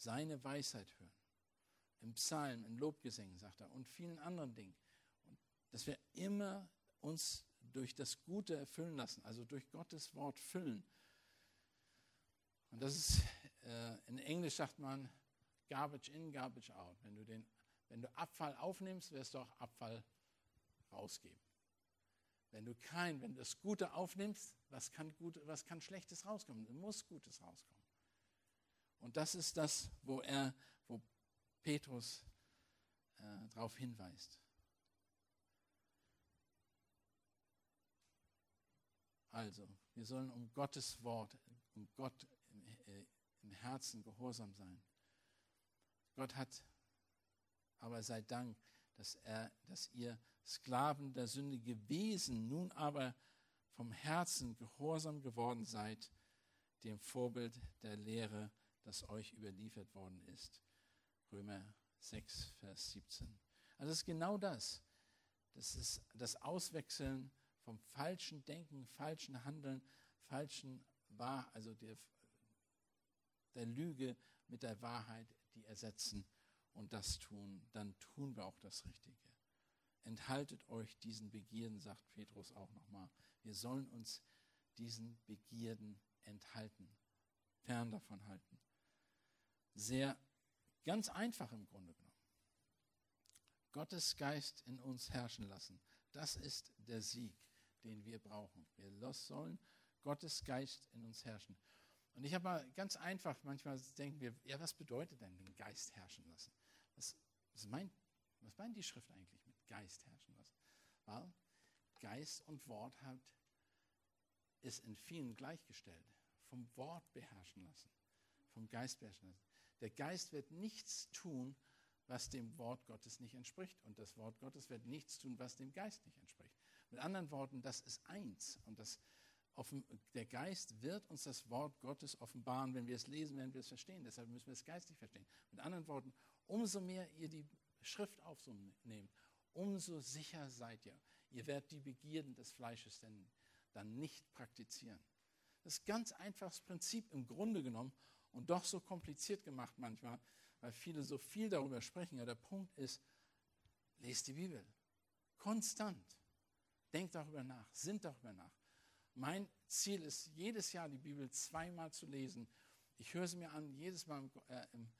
seine Weisheit hören. Im Psalm, in Lobgesängen, sagt er, und vielen anderen Dingen. Und dass wir immer uns durch das Gute erfüllen lassen, also durch Gottes Wort füllen. Und das ist, äh, in Englisch sagt man, garbage in, garbage out. Wenn du, den, wenn du Abfall aufnimmst, wirst du auch Abfall rausgeben. Wenn du kein, wenn du das Gute aufnimmst, was kann, gut, was kann Schlechtes rauskommen? Es muss Gutes rauskommen. Und das ist das, wo er, Petrus äh, darauf hinweist. Also, wir sollen um Gottes Wort, um Gott im, äh, im Herzen gehorsam sein. Gott hat, aber sei Dank, dass, er, dass ihr Sklaven der Sünde gewesen, nun aber vom Herzen gehorsam geworden seid, dem Vorbild der Lehre das euch überliefert worden ist. Römer 6, Vers 17. Also es ist genau das. Das ist das Auswechseln vom falschen Denken, falschen Handeln, falschen Wahr, also der, der Lüge mit der Wahrheit, die ersetzen und das tun, dann tun wir auch das Richtige. Enthaltet euch diesen Begierden, sagt Petrus auch nochmal. Wir sollen uns diesen Begierden enthalten, fern davon halten sehr ganz einfach im Grunde genommen. Gottes Geist in uns herrschen lassen. Das ist der Sieg, den wir brauchen. Wir sollen Gottes Geist in uns herrschen. Und ich habe mal ganz einfach, manchmal denken wir, ja, was bedeutet denn den Geist herrschen lassen? Was, was, meint, was meint die Schrift eigentlich mit Geist herrschen lassen? Weil Geist und Wort hat, ist in vielen gleichgestellt. Vom Wort beherrschen lassen, vom Geist beherrschen lassen. Der Geist wird nichts tun, was dem Wort Gottes nicht entspricht. Und das Wort Gottes wird nichts tun, was dem Geist nicht entspricht. Mit anderen Worten, das ist eins. Und, das, der Geist wird uns das Wort Gottes offenbaren. Wenn wir es lesen, werden wir es verstehen. Deshalb müssen wir es geistlich verstehen. Mit anderen Worten, umso mehr ihr die Schrift aufnehmt, umso sicher seid ihr. Ihr werdet die Begierden des Fleisches denn dann nicht praktizieren. Das ist ein ganz einfaches Prinzip im Grunde genommen und doch so kompliziert gemacht manchmal, weil viele so viel darüber sprechen. Ja, der Punkt ist, lest die Bibel. Konstant. Denkt darüber nach, sinnt darüber nach. Mein Ziel ist, jedes Jahr die Bibel zweimal zu lesen. Ich höre sie mir an, jedes Mal im, äh, im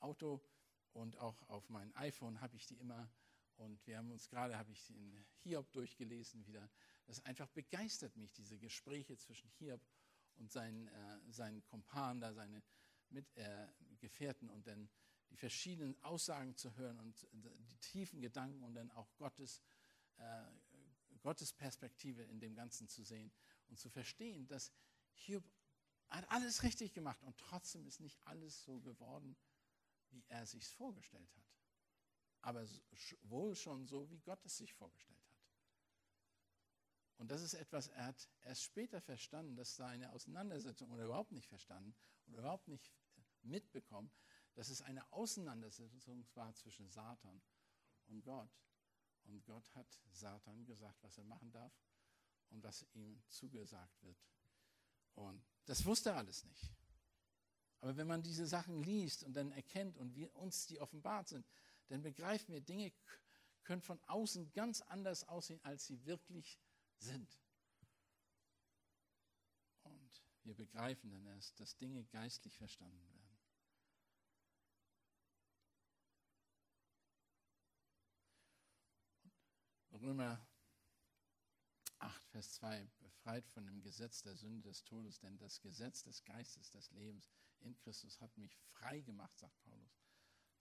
Auto und auch auf mein iPhone habe ich die immer. Und wir haben uns gerade, habe ich den Hiob durchgelesen wieder. Das einfach begeistert mich, diese Gespräche zwischen Hiob und seinen, äh, seinen Kumpanen, da seine Mitgefährten äh, und dann die verschiedenen Aussagen zu hören und die tiefen Gedanken und dann auch Gottes, äh, Gottes Perspektive in dem Ganzen zu sehen und zu verstehen, dass Hiob hat alles richtig gemacht und trotzdem ist nicht alles so geworden, wie er sich vorgestellt hat. Aber wohl schon so, wie Gott es sich vorgestellt hat. Und das ist etwas, er hat erst später verstanden, dass da eine Auseinandersetzung oder überhaupt nicht verstanden oder überhaupt nicht mitbekommen, dass es eine Auseinandersetzung war zwischen Satan und Gott. Und Gott hat Satan gesagt, was er machen darf und was ihm zugesagt wird. Und das wusste er alles nicht. Aber wenn man diese Sachen liest und dann erkennt und wir uns die offenbart sind, dann begreifen wir, Dinge können von außen ganz anders aussehen, als sie wirklich sind. Und wir begreifen dann erst, dass Dinge geistlich verstanden werden. Römer 8, Vers 2, befreit von dem Gesetz der Sünde des Todes, denn das Gesetz des Geistes des Lebens in Christus hat mich frei gemacht, sagt Paulus,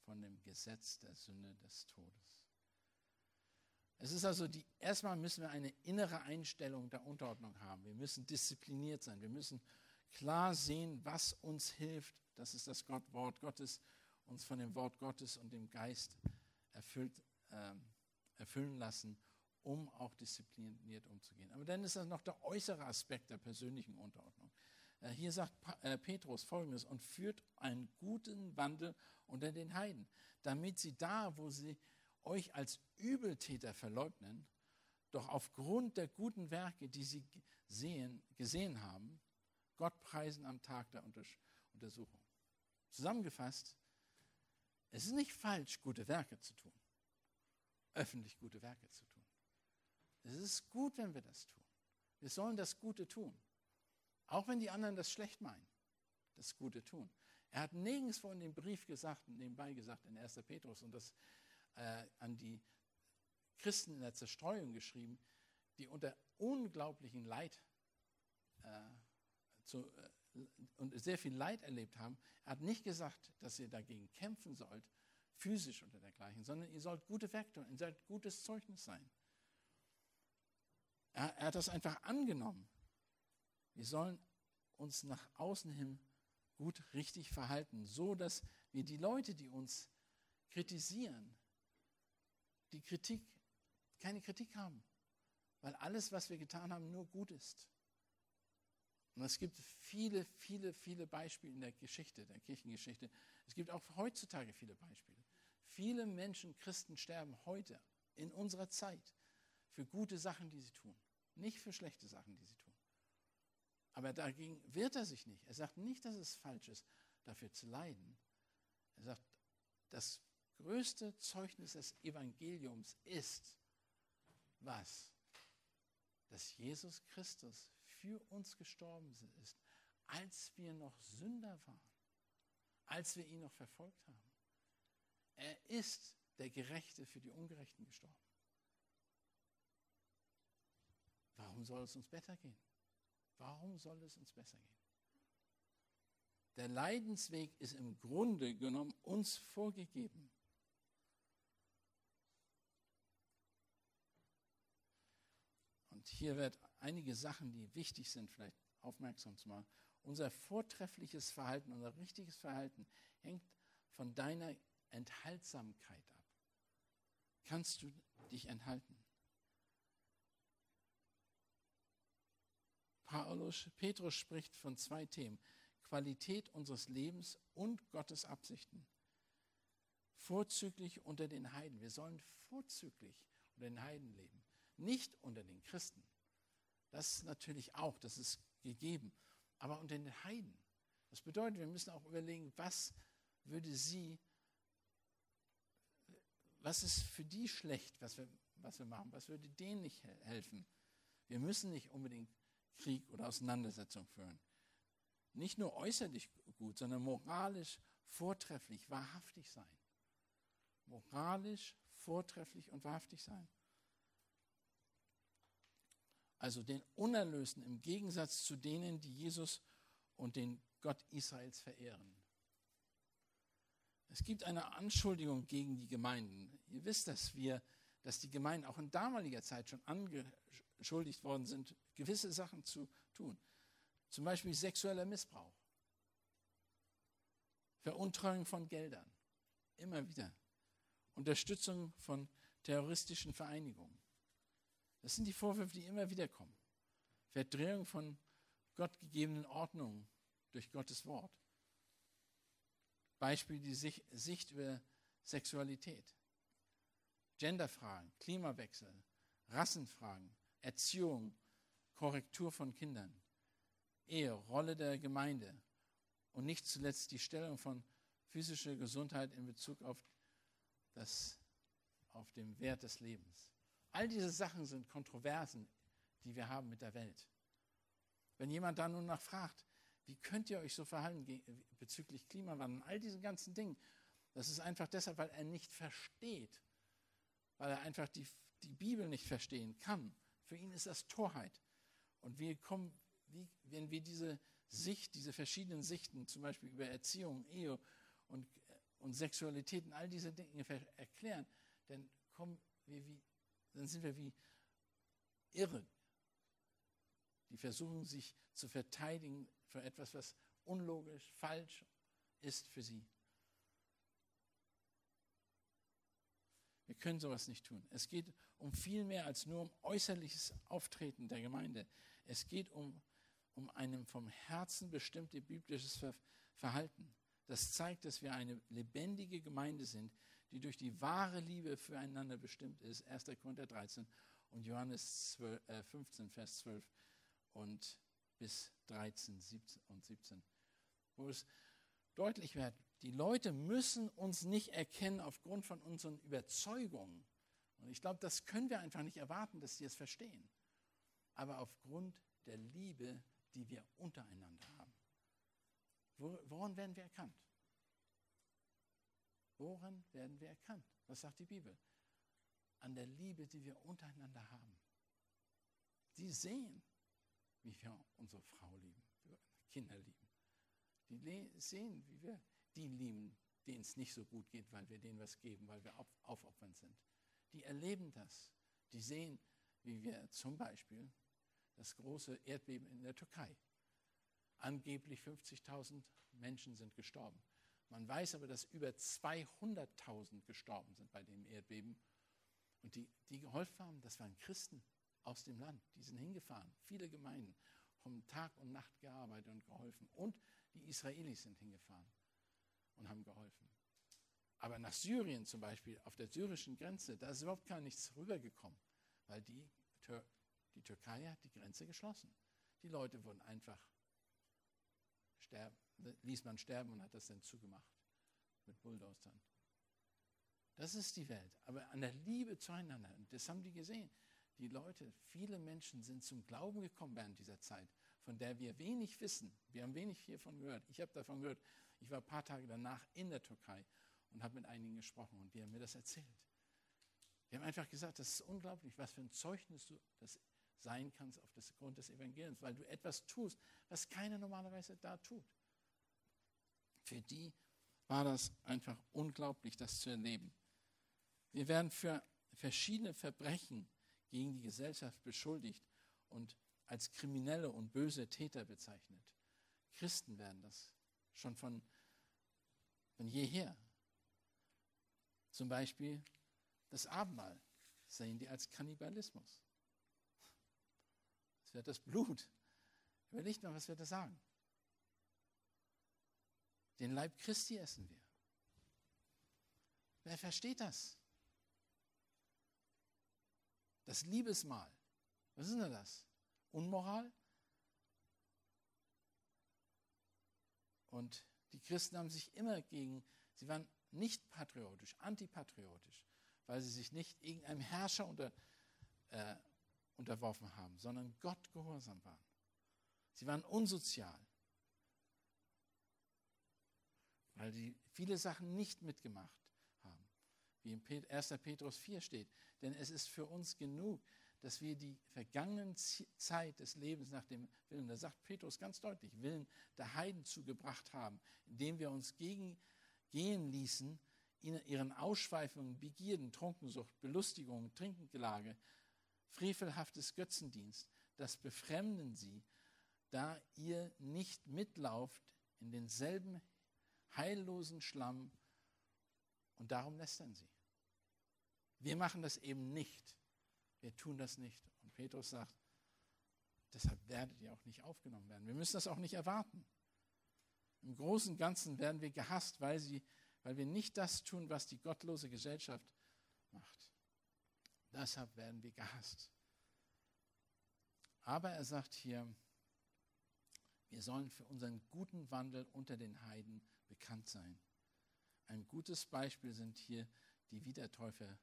von dem Gesetz der Sünde des Todes. Es ist also die, erstmal müssen wir eine innere Einstellung der Unterordnung haben. Wir müssen diszipliniert sein. Wir müssen klar sehen, was uns hilft. Das ist das Gott, Wort Gottes, uns von dem Wort Gottes und dem Geist erfüllt, äh, erfüllen lassen um auch diszipliniert umzugehen. Aber dann ist das noch der äußere Aspekt der persönlichen Unterordnung. Äh, hier sagt äh, Petrus folgendes, und führt einen guten Wandel unter den Heiden, damit sie da, wo sie euch als Übeltäter verleugnen, doch aufgrund der guten Werke, die sie sehen, gesehen haben, Gott preisen am Tag der Untersuchung. Zusammengefasst, es ist nicht falsch, gute Werke zu tun, öffentlich gute Werke zu tun. Es ist gut, wenn wir das tun. Wir sollen das Gute tun. Auch wenn die anderen das schlecht meinen, das Gute tun. Er hat nirgendwo in dem Brief gesagt, nebenbei gesagt, in 1. Petrus, und das äh, an die Christen in der Zerstreuung geschrieben, die unter unglaublichen Leid äh, zu, äh, und sehr viel Leid erlebt haben. Er hat nicht gesagt, dass ihr dagegen kämpfen sollt, physisch oder dergleichen, sondern ihr sollt gute Werke tun, ihr sollt gutes Zeugnis sein. Er, er hat das einfach angenommen. Wir sollen uns nach außen hin gut richtig verhalten, so dass wir die Leute, die uns kritisieren, die Kritik, keine Kritik haben, weil alles, was wir getan haben, nur gut ist. Und es gibt viele, viele, viele Beispiele in der Geschichte, der Kirchengeschichte. Es gibt auch heutzutage viele Beispiele. Viele Menschen, Christen sterben heute in unserer Zeit für gute Sachen, die sie tun. Nicht für schlechte Sachen, die sie tun. Aber dagegen wehrt er sich nicht. Er sagt nicht, dass es falsch ist, dafür zu leiden. Er sagt, das größte Zeugnis des Evangeliums ist, was? Dass Jesus Christus für uns gestorben ist, als wir noch Sünder waren, als wir ihn noch verfolgt haben. Er ist der Gerechte für die Ungerechten gestorben. Warum soll es uns besser gehen? Warum soll es uns besser gehen? Der Leidensweg ist im Grunde genommen uns vorgegeben. Hier wird einige Sachen, die wichtig sind, vielleicht aufmerksam zu machen. Unser vortreffliches Verhalten, unser richtiges Verhalten hängt von deiner Enthaltsamkeit ab. Kannst du dich enthalten? Paulus, Petrus spricht von zwei Themen. Qualität unseres Lebens und Gottes Absichten. Vorzüglich unter den Heiden. Wir sollen vorzüglich unter den Heiden leben, nicht unter den Christen. Das natürlich auch, das ist gegeben, aber unter den Heiden. Das bedeutet, wir müssen auch überlegen, was würde sie, was ist für die schlecht, was wir, was wir machen, was würde denen nicht helfen. Wir müssen nicht unbedingt Krieg oder Auseinandersetzung führen. Nicht nur äußerlich gut, sondern moralisch vortrefflich, wahrhaftig sein. Moralisch vortrefflich und wahrhaftig sein. Also den Unerlösten im Gegensatz zu denen, die Jesus und den Gott Israels verehren. Es gibt eine Anschuldigung gegen die Gemeinden. Ihr wisst, dass wir, dass die Gemeinden auch in damaliger Zeit schon angeschuldigt worden sind, gewisse Sachen zu tun. Zum Beispiel sexueller Missbrauch, Veruntreuung von Geldern, immer wieder, Unterstützung von terroristischen Vereinigungen. Das sind die Vorwürfe, die immer wieder kommen. Verdrehung von gottgegebenen Ordnungen durch Gottes Wort. Beispiel die Sicht über Sexualität, Genderfragen, Klimawechsel, Rassenfragen, Erziehung, Korrektur von Kindern, Ehe, Rolle der Gemeinde und nicht zuletzt die Stellung von physischer Gesundheit in Bezug auf, das, auf den Wert des Lebens. All diese Sachen sind Kontroversen, die wir haben mit der Welt. Wenn jemand da nun nach fragt, wie könnt ihr euch so verhalten bezüglich Klimawandel, all diesen ganzen Dingen, das ist einfach deshalb, weil er nicht versteht, weil er einfach die, die Bibel nicht verstehen kann. Für ihn ist das Torheit. Und wir kommen, wie, wenn wir diese Sicht, diese verschiedenen Sichten, zum Beispiel über Erziehung, Ehe und, und Sexualität und all diese Dinge erklären, dann kommen wir wie, dann sind wir wie irre. Die versuchen sich zu verteidigen für etwas, was unlogisch, falsch ist für sie. Wir können sowas nicht tun. Es geht um viel mehr als nur um äußerliches Auftreten der Gemeinde. Es geht um, um ein vom Herzen bestimmtes biblisches Verhalten. Das zeigt, dass wir eine lebendige Gemeinde sind, die durch die wahre Liebe füreinander bestimmt ist. 1. Korinther 13 und Johannes 12, äh 15, Vers 12 und bis 13 17 und 17, wo es deutlich wird, die Leute müssen uns nicht erkennen aufgrund von unseren Überzeugungen. Und ich glaube, das können wir einfach nicht erwarten, dass sie es verstehen. Aber aufgrund der Liebe, die wir untereinander haben. Woran werden wir erkannt? Woran werden wir erkannt? Was sagt die Bibel? An der Liebe, die wir untereinander haben. Die sehen, wie wir unsere Frau lieben, wie wir Kinder lieben. Die sehen, wie wir die lieben, denen es nicht so gut geht, weil wir denen was geben, weil wir auf, aufopfernd sind. Die erleben das. Die sehen, wie wir zum Beispiel das große Erdbeben in der Türkei. Angeblich 50.000 Menschen sind gestorben. Man weiß aber, dass über 200.000 gestorben sind bei dem Erdbeben. Und die, die geholfen haben, das waren Christen aus dem Land. Die sind hingefahren, viele Gemeinden, haben Tag und Nacht gearbeitet und geholfen. Und die Israelis sind hingefahren und haben geholfen. Aber nach Syrien zum Beispiel, auf der syrischen Grenze, da ist überhaupt gar nichts rübergekommen, weil die, die Türkei hat die Grenze geschlossen. Die Leute wurden einfach sterben, ließ man sterben und hat das dann zugemacht mit Bulldozern. Das ist die Welt. Aber an der Liebe zueinander, und das haben die gesehen. Die Leute, viele Menschen sind zum Glauben gekommen während dieser Zeit, von der wir wenig wissen. Wir haben wenig hiervon gehört. Ich habe davon gehört, ich war ein paar Tage danach in der Türkei und habe mit einigen gesprochen und die haben mir das erzählt. Die haben einfach gesagt, das ist unglaublich, was für ein Zeugnis du das sein kannst auf das Grund des Evangeliums, weil du etwas tust, was keiner normalerweise da tut. Für die war das einfach unglaublich, das zu erleben. Wir werden für verschiedene Verbrechen gegen die Gesellschaft beschuldigt und als kriminelle und böse Täter bezeichnet. Christen werden das schon von, von jeher. Zum Beispiel das Abendmahl sehen die als Kannibalismus. Es wird das Blut Überlegt mal, was wir da sagen. Den Leib Christi essen wir. Wer versteht das? Das Liebesmahl. Was ist denn das? Unmoral? Und die Christen haben sich immer gegen, sie waren nicht patriotisch, antipatriotisch, weil sie sich nicht irgendeinem Herrscher unter, äh, unterworfen haben, sondern Gott gehorsam waren. Sie waren unsozial, weil sie viele Sachen nicht mitgemacht haben, wie in 1. Petrus 4 steht. Denn es ist für uns genug, dass wir die vergangene Zeit des Lebens nach dem Willen, da sagt Petrus ganz deutlich, Willen der Heiden zugebracht haben, indem wir uns gegen gehen ließen, ihren Ausschweifungen, Begierden, Trunkensucht, Belustigung, Trinkengelage, frevelhaftes Götzendienst, das befremden sie, da ihr nicht mitlauft in denselben heillosen Schlamm und darum lästern sie. Wir machen das eben nicht. Wir tun das nicht. Und Petrus sagt, deshalb werdet ihr auch nicht aufgenommen werden. Wir müssen das auch nicht erwarten. Im Großen und Ganzen werden wir gehasst, weil, sie, weil wir nicht das tun, was die gottlose Gesellschaft macht. Deshalb werden wir gehasst. Aber er sagt hier, wir sollen für unseren guten Wandel unter den Heiden bekannt sein. Ein gutes Beispiel sind hier die Wiedertäufer,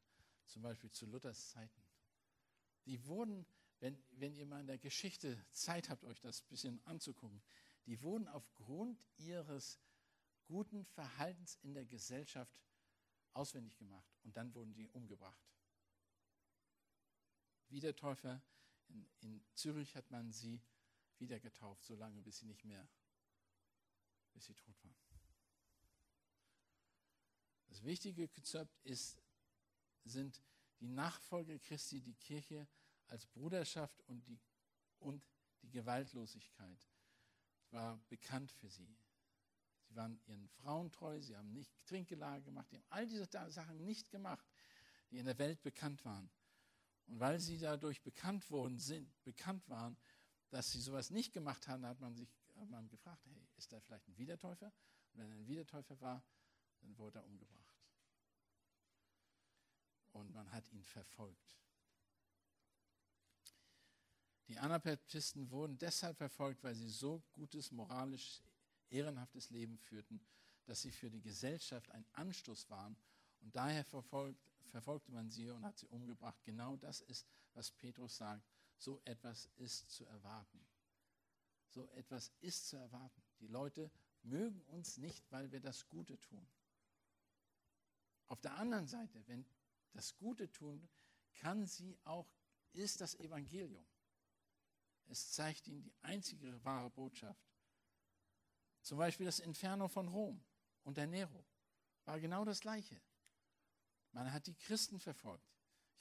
zum Beispiel zu Luthers Zeiten. Die wurden, wenn, wenn ihr mal in der Geschichte Zeit habt, euch das ein bisschen anzugucken, die wurden aufgrund ihres guten Verhaltens in der Gesellschaft auswendig gemacht und dann wurden die umgebracht. Wiedertäufer, in, in Zürich hat man sie wieder getauft, solange bis sie nicht mehr, bis sie tot waren. Das wichtige Konzept ist, sind die Nachfolger Christi, die Kirche als Bruderschaft und die, und die Gewaltlosigkeit war bekannt für sie. Sie waren ihren Frauen treu, sie haben nicht Trinkgelage gemacht, sie haben all diese Sachen nicht gemacht, die in der Welt bekannt waren. Und weil sie dadurch bekannt worden sind, bekannt waren, dass sie sowas nicht gemacht haben, hat man sich hat man gefragt, hey, ist da vielleicht ein Wiedertäufer? Und wenn er ein Wiedertäufer war, dann wurde er umgebracht. Und man hat ihn verfolgt. Die Anabaptisten wurden deshalb verfolgt, weil sie so gutes, moralisch ehrenhaftes Leben führten, dass sie für die Gesellschaft ein Anstoß waren. Und daher verfolgt, verfolgte man sie und hat sie umgebracht. Genau das ist, was Petrus sagt. So etwas ist zu erwarten. So etwas ist zu erwarten. Die Leute mögen uns nicht, weil wir das Gute tun. Auf der anderen Seite, wenn das Gute tun, kann sie auch, ist das Evangelium. Es zeigt ihnen die einzige wahre Botschaft. Zum Beispiel das Inferno von Rom unter Nero war genau das Gleiche. Man hat die Christen verfolgt.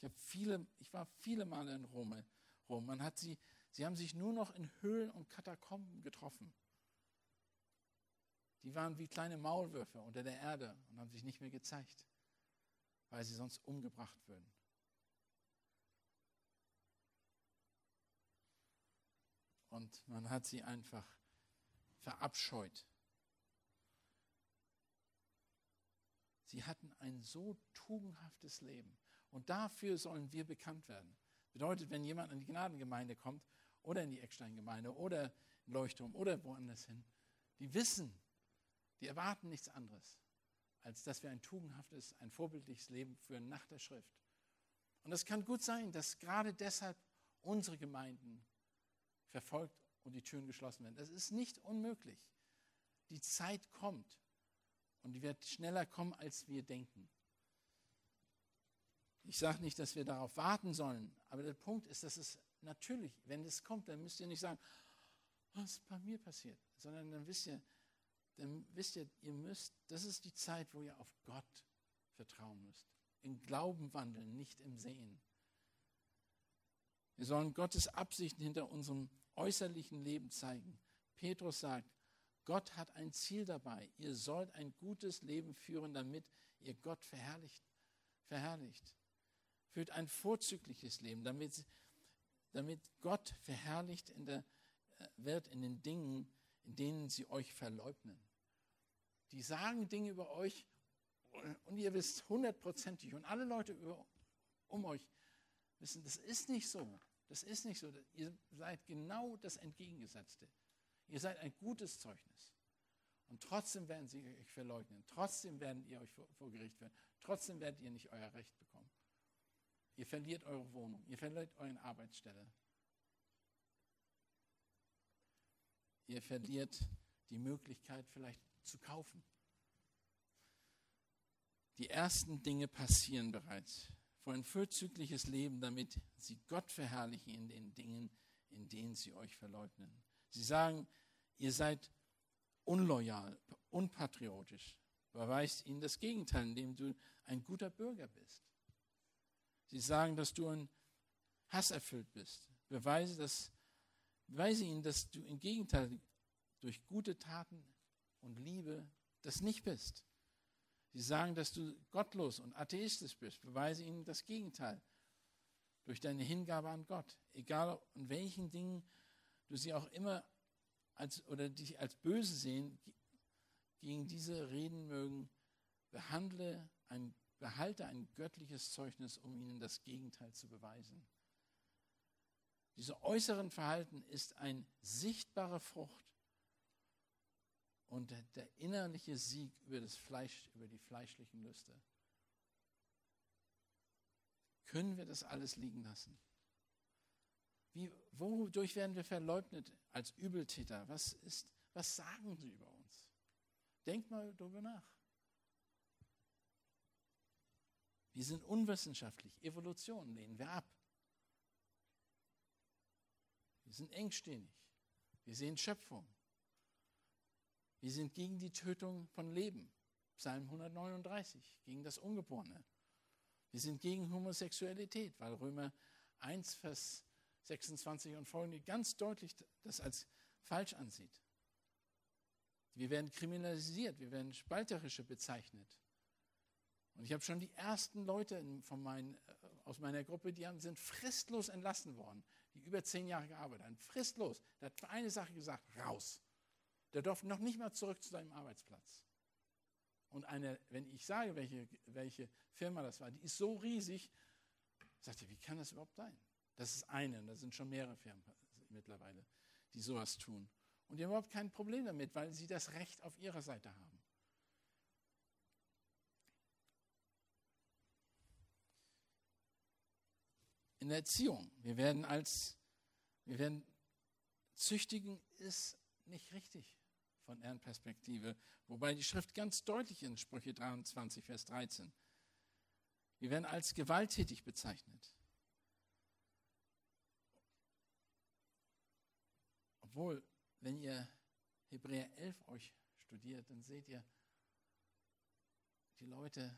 Ich, viele, ich war viele Male in Rom. Rom. Man hat sie, sie haben sich nur noch in Höhlen und Katakomben getroffen. Die waren wie kleine Maulwürfe unter der Erde und haben sich nicht mehr gezeigt, weil sie sonst umgebracht würden. und man hat sie einfach verabscheut. Sie hatten ein so tugendhaftes Leben. Und dafür sollen wir bekannt werden. Bedeutet, wenn jemand in die Gnadengemeinde kommt oder in die Ecksteingemeinde oder in Leuchtturm oder woanders hin, die wissen, die erwarten nichts anderes, als dass wir ein tugendhaftes, ein vorbildliches Leben führen nach der Schrift. Und es kann gut sein, dass gerade deshalb unsere Gemeinden verfolgt und die Türen geschlossen werden. Das ist nicht unmöglich. Die Zeit kommt und die wird schneller kommen, als wir denken. Ich sage nicht, dass wir darauf warten sollen, aber der Punkt ist, dass es natürlich, wenn es kommt, dann müsst ihr nicht sagen, was ist bei mir passiert, sondern dann wisst ihr, dann wisst ihr, ihr müsst, das ist die Zeit, wo ihr auf Gott vertrauen müsst. Im Glauben wandeln, nicht im Sehen. Wir sollen Gottes Absichten hinter unserem äußerlichen Leben zeigen. Petrus sagt, Gott hat ein Ziel dabei. Ihr sollt ein gutes Leben führen, damit ihr Gott verherrlicht. verherrlicht. Führt ein vorzügliches Leben, damit, damit Gott verherrlicht in der, äh, wird in den Dingen, in denen sie euch verleugnen. Die sagen Dinge über euch und ihr wisst hundertprozentig und alle Leute über, um euch wissen, das ist nicht so. Das ist nicht so. Ihr seid genau das Entgegengesetzte. Ihr seid ein gutes Zeugnis. Und trotzdem werden sie euch verleugnen. Trotzdem werden ihr euch vor, vor Gericht werden. Trotzdem werdet ihr nicht euer Recht bekommen. Ihr verliert eure Wohnung. Ihr verliert eure Arbeitsstelle. Ihr verliert die Möglichkeit, vielleicht zu kaufen. Die ersten Dinge passieren bereits. Vor ein vorzügliches Leben, damit sie Gott verherrlichen in den Dingen, in denen sie euch verleugnen. Sie sagen, ihr seid unloyal, unpatriotisch. Beweist ihnen das Gegenteil, indem du ein guter Bürger bist. Sie sagen, dass du ein hasserfüllt bist. Beweise, dass, beweise ihnen, dass du im Gegenteil durch gute Taten und Liebe das nicht bist. Sie sagen, dass du gottlos und atheistisch bist. Beweise ihnen das Gegenteil durch deine Hingabe an Gott. Egal in welchen Dingen du sie auch immer als, oder dich als böse sehen, gegen diese reden mögen, behandle ein, behalte ein göttliches Zeugnis, um ihnen das Gegenteil zu beweisen. Diese äußeren Verhalten ist eine sichtbare Frucht und der, innerliche Sieg über das Fleisch, über die fleischlichen Lüste. Können wir das alles liegen lassen? Wie, wodurch werden wir verleugnet als Übeltäter? Was, ist, was sagen sie über uns? Denk mal darüber nach. Wir sind unwissenschaftlich. Evolution lehnen wir ab. Wir sind engstirnig. Wir sehen Schöpfung. Wir sind gegen die Tötung von Leben. Psalm 139, gegen das Ungeborene. Wir sind gegen Homosexualität, weil Römer 1, Vers 26 und folgende ganz deutlich das als falsch ansieht. Wir werden kriminalisiert, wir werden spalterische bezeichnet. Und ich habe schon die ersten Leute von mein, äh, aus meiner Gruppe, die haben, sind fristlos entlassen worden, die über zehn Jahre gearbeitet haben. Fristlos. Der hat für eine Sache gesagt, raus. Der durfte noch nicht mal zurück zu seinem Arbeitsplatz. Und eine, wenn ich sage, welche, welche Firma das war, die ist so riesig, sagt ihr, wie kann das überhaupt sein? Das ist eine, und da sind schon mehrere Firmen mittlerweile, die sowas tun. Und die haben überhaupt kein Problem damit, weil sie das Recht auf ihrer Seite haben. In der Erziehung, wir werden als, wir werden züchtigen ist nicht richtig von deren Perspektive, wobei die Schrift ganz deutlich in Sprüche 23, Vers 13. Wir werden als gewalttätig bezeichnet. Obwohl, wenn ihr Hebräer 11 euch studiert, dann seht ihr, die Leute,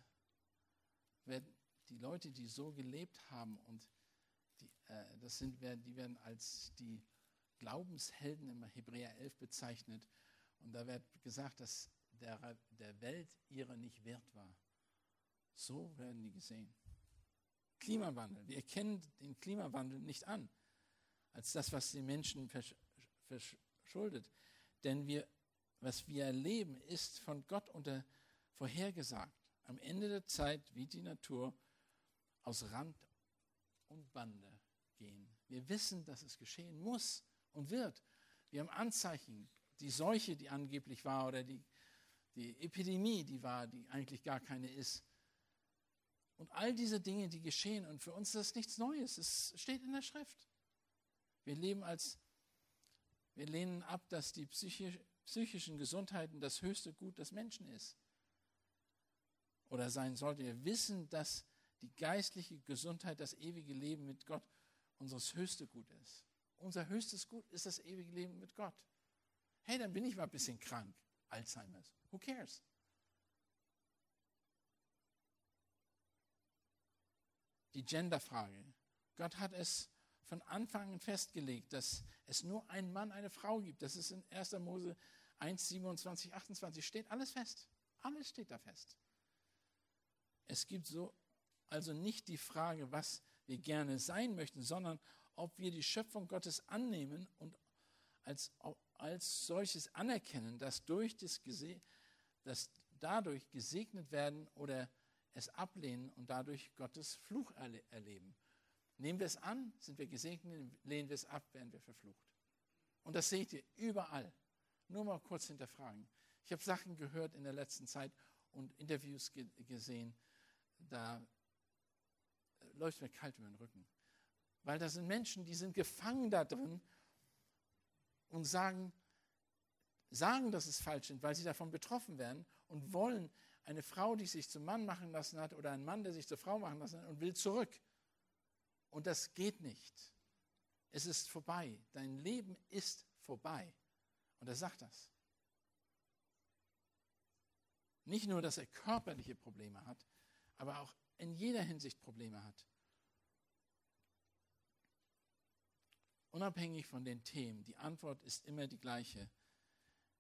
die Leute, die so gelebt haben und die, äh, das sind, die werden als die Glaubenshelden im Hebräer 11 bezeichnet. Und da wird gesagt, dass der, der Welt ihre nicht wert war. So werden die gesehen. Klimawandel. Wir erkennen den Klimawandel nicht an als das, was die Menschen verschuldet. Denn wir, was wir erleben, ist von Gott unter vorhergesagt. Am Ende der Zeit wird die Natur aus Rand und Bande gehen. Wir wissen, dass es geschehen muss und wird. Wir haben Anzeichen, die Seuche, die angeblich war, oder die, die Epidemie, die war, die eigentlich gar keine ist. Und all diese Dinge, die geschehen, und für uns ist das nichts Neues, es steht in der Schrift. Wir leben als wir lehnen ab, dass die psychisch, psychischen Gesundheiten das höchste Gut des Menschen ist. Oder sein sollte. Wir wissen, dass die geistliche Gesundheit, das ewige Leben mit Gott unseres höchste Gut ist. Unser höchstes Gut ist das ewige Leben mit Gott. Hey, dann bin ich mal ein bisschen krank. Alzheimer's. Who cares? Die Genderfrage. Gott hat es von Anfang an festgelegt, dass es nur einen Mann, eine Frau gibt. Das ist in 1. Mose 1, 27, 28. Steht alles fest. Alles steht da fest. Es gibt so also nicht die Frage, was wir gerne sein möchten, sondern ob wir die Schöpfung Gottes annehmen und als, als solches anerkennen, dass, durch das, dass dadurch gesegnet werden oder es ablehnen und dadurch Gottes Fluch erle erleben. Nehmen wir es an, sind wir gesegnet, lehnen wir es ab, werden wir verflucht. Und das seht ihr überall. Nur mal kurz hinterfragen. Ich habe Sachen gehört in der letzten Zeit und Interviews ge gesehen, da läuft mir kalt über den Rücken. Weil da sind Menschen, die sind gefangen da drin und sagen, sagen, dass es falsch ist, weil sie davon betroffen werden und wollen eine Frau, die sich zum Mann machen lassen hat oder ein Mann, der sich zur Frau machen lassen hat und will zurück. Und das geht nicht. Es ist vorbei. Dein Leben ist vorbei. Und er sagt das. Nicht nur, dass er körperliche Probleme hat, aber auch in jeder Hinsicht Probleme hat. Unabhängig von den Themen, die Antwort ist immer die gleiche.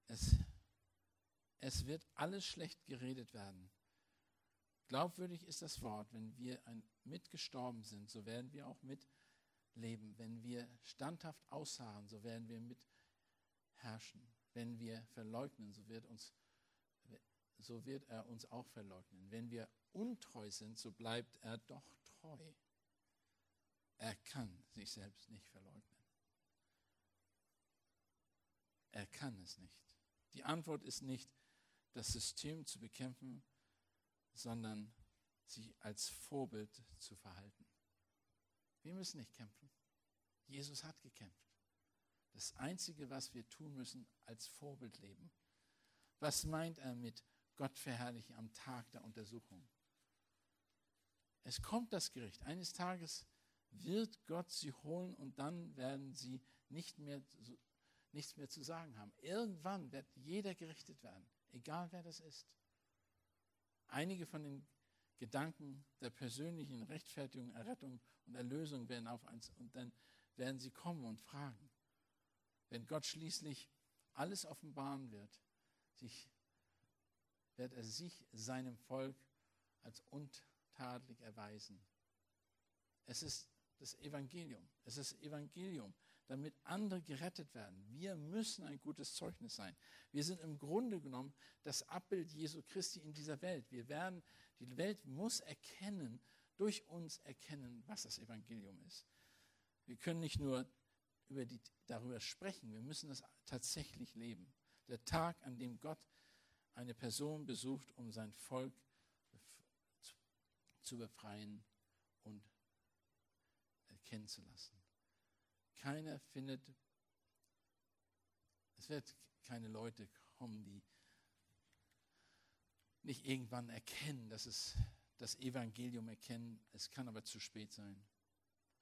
Es, es wird alles schlecht geredet werden. Glaubwürdig ist das Wort, wenn wir ein, mitgestorben sind, so werden wir auch mitleben. Wenn wir standhaft ausharren, so werden wir mit herrschen. Wenn wir verleugnen, so wird, uns, so wird er uns auch verleugnen. Wenn wir untreu sind, so bleibt er doch treu. Er kann sich selbst nicht verleugnen. Er kann es nicht. Die Antwort ist nicht, das System zu bekämpfen, sondern sich als Vorbild zu verhalten. Wir müssen nicht kämpfen. Jesus hat gekämpft. Das Einzige, was wir tun müssen, als Vorbild leben. Was meint er mit Gott verherrlichen am Tag der Untersuchung? Es kommt das Gericht. Eines Tages wird Gott sie holen und dann werden sie nicht mehr nichts mehr zu sagen haben. Irgendwann wird jeder gerichtet werden, egal wer das ist. Einige von den Gedanken der persönlichen Rechtfertigung, Errettung und Erlösung werden auf eins und dann werden sie kommen und fragen. Wenn Gott schließlich alles offenbaren wird, sich, wird er sich seinem Volk als untadelig erweisen. Es ist das Evangelium. Es ist Evangelium damit andere gerettet werden. Wir müssen ein gutes Zeugnis sein. Wir sind im Grunde genommen das Abbild Jesu Christi in dieser Welt. Wir werden, die Welt muss erkennen, durch uns erkennen, was das Evangelium ist. Wir können nicht nur über die, darüber sprechen, wir müssen das tatsächlich leben. Der Tag, an dem Gott eine Person besucht, um sein Volk zu befreien und erkennen zu lassen. Keiner findet, es wird keine Leute kommen, die nicht irgendwann erkennen, dass es das Evangelium erkennen. Es kann aber zu spät sein.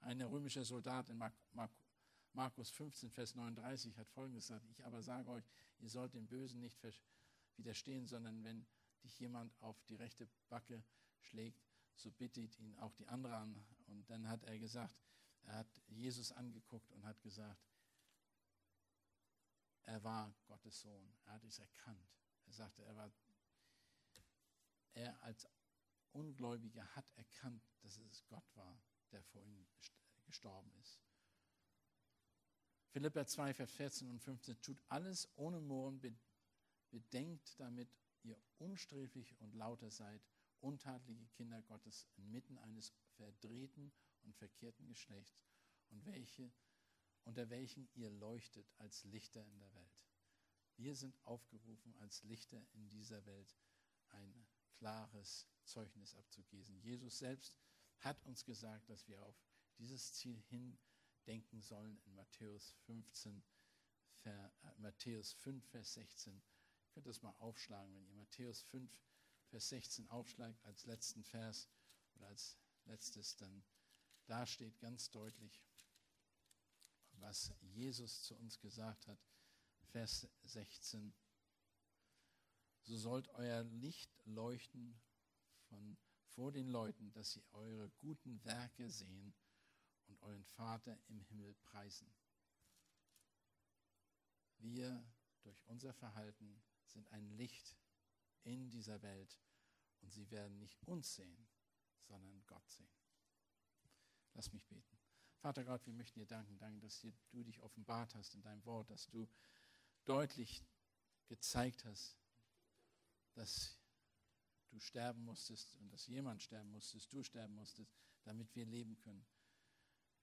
Ein römischer Soldat in Markus 15, Vers 39 hat Folgendes gesagt, ich aber sage euch, ihr sollt dem Bösen nicht widerstehen, sondern wenn dich jemand auf die rechte Backe schlägt, so bittet ihn auch die andere an. Und dann hat er gesagt, er hat Jesus angeguckt und hat gesagt, er war Gottes Sohn. Er hat es erkannt. Er sagte, er war, er als Ungläubiger hat erkannt, dass es Gott war, der vor ihm gestorben ist. Philippa 2, Vers 14 und 15, tut alles ohne Murren, bedenkt damit, ihr unsträflich und lauter seid, untadlige Kinder Gottes inmitten eines verdrehten und verkehrten Geschlechts und welche, unter welchen ihr leuchtet als Lichter in der Welt. Wir sind aufgerufen, als Lichter in dieser Welt ein klares Zeugnis abzugeben. Jesus selbst hat uns gesagt, dass wir auf dieses Ziel hindenken sollen in Matthäus 15, Ver, äh, Matthäus 5, Vers 16. Ihr könnt das mal aufschlagen, wenn ihr Matthäus 5, Vers 16 aufschlagt als letzten Vers oder als letztes, dann da steht ganz deutlich, was Jesus zu uns gesagt hat. Vers 16. So sollt euer Licht leuchten von, vor den Leuten, dass sie eure guten Werke sehen und euren Vater im Himmel preisen. Wir durch unser Verhalten sind ein Licht in dieser Welt und sie werden nicht uns sehen, sondern Gott sehen. Lass mich beten. Vater Gott, wir möchten dir danken, danke, dass du dich offenbart hast in deinem Wort, dass du deutlich gezeigt hast, dass du sterben musstest und dass jemand sterben musstest, du sterben musstest, damit wir leben können,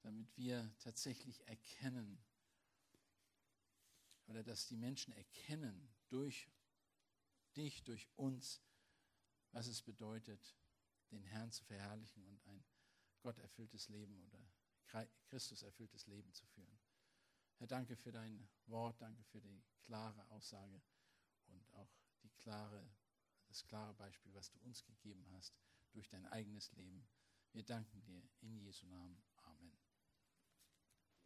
damit wir tatsächlich erkennen oder dass die Menschen erkennen durch dich, durch uns, was es bedeutet, den Herrn zu verherrlichen und ein Gott erfülltes Leben oder Christus erfülltes Leben zu führen. Herr, danke für dein Wort, danke für die klare Aussage und auch die klare, das klare Beispiel, was du uns gegeben hast durch dein eigenes Leben. Wir danken dir in Jesu Namen.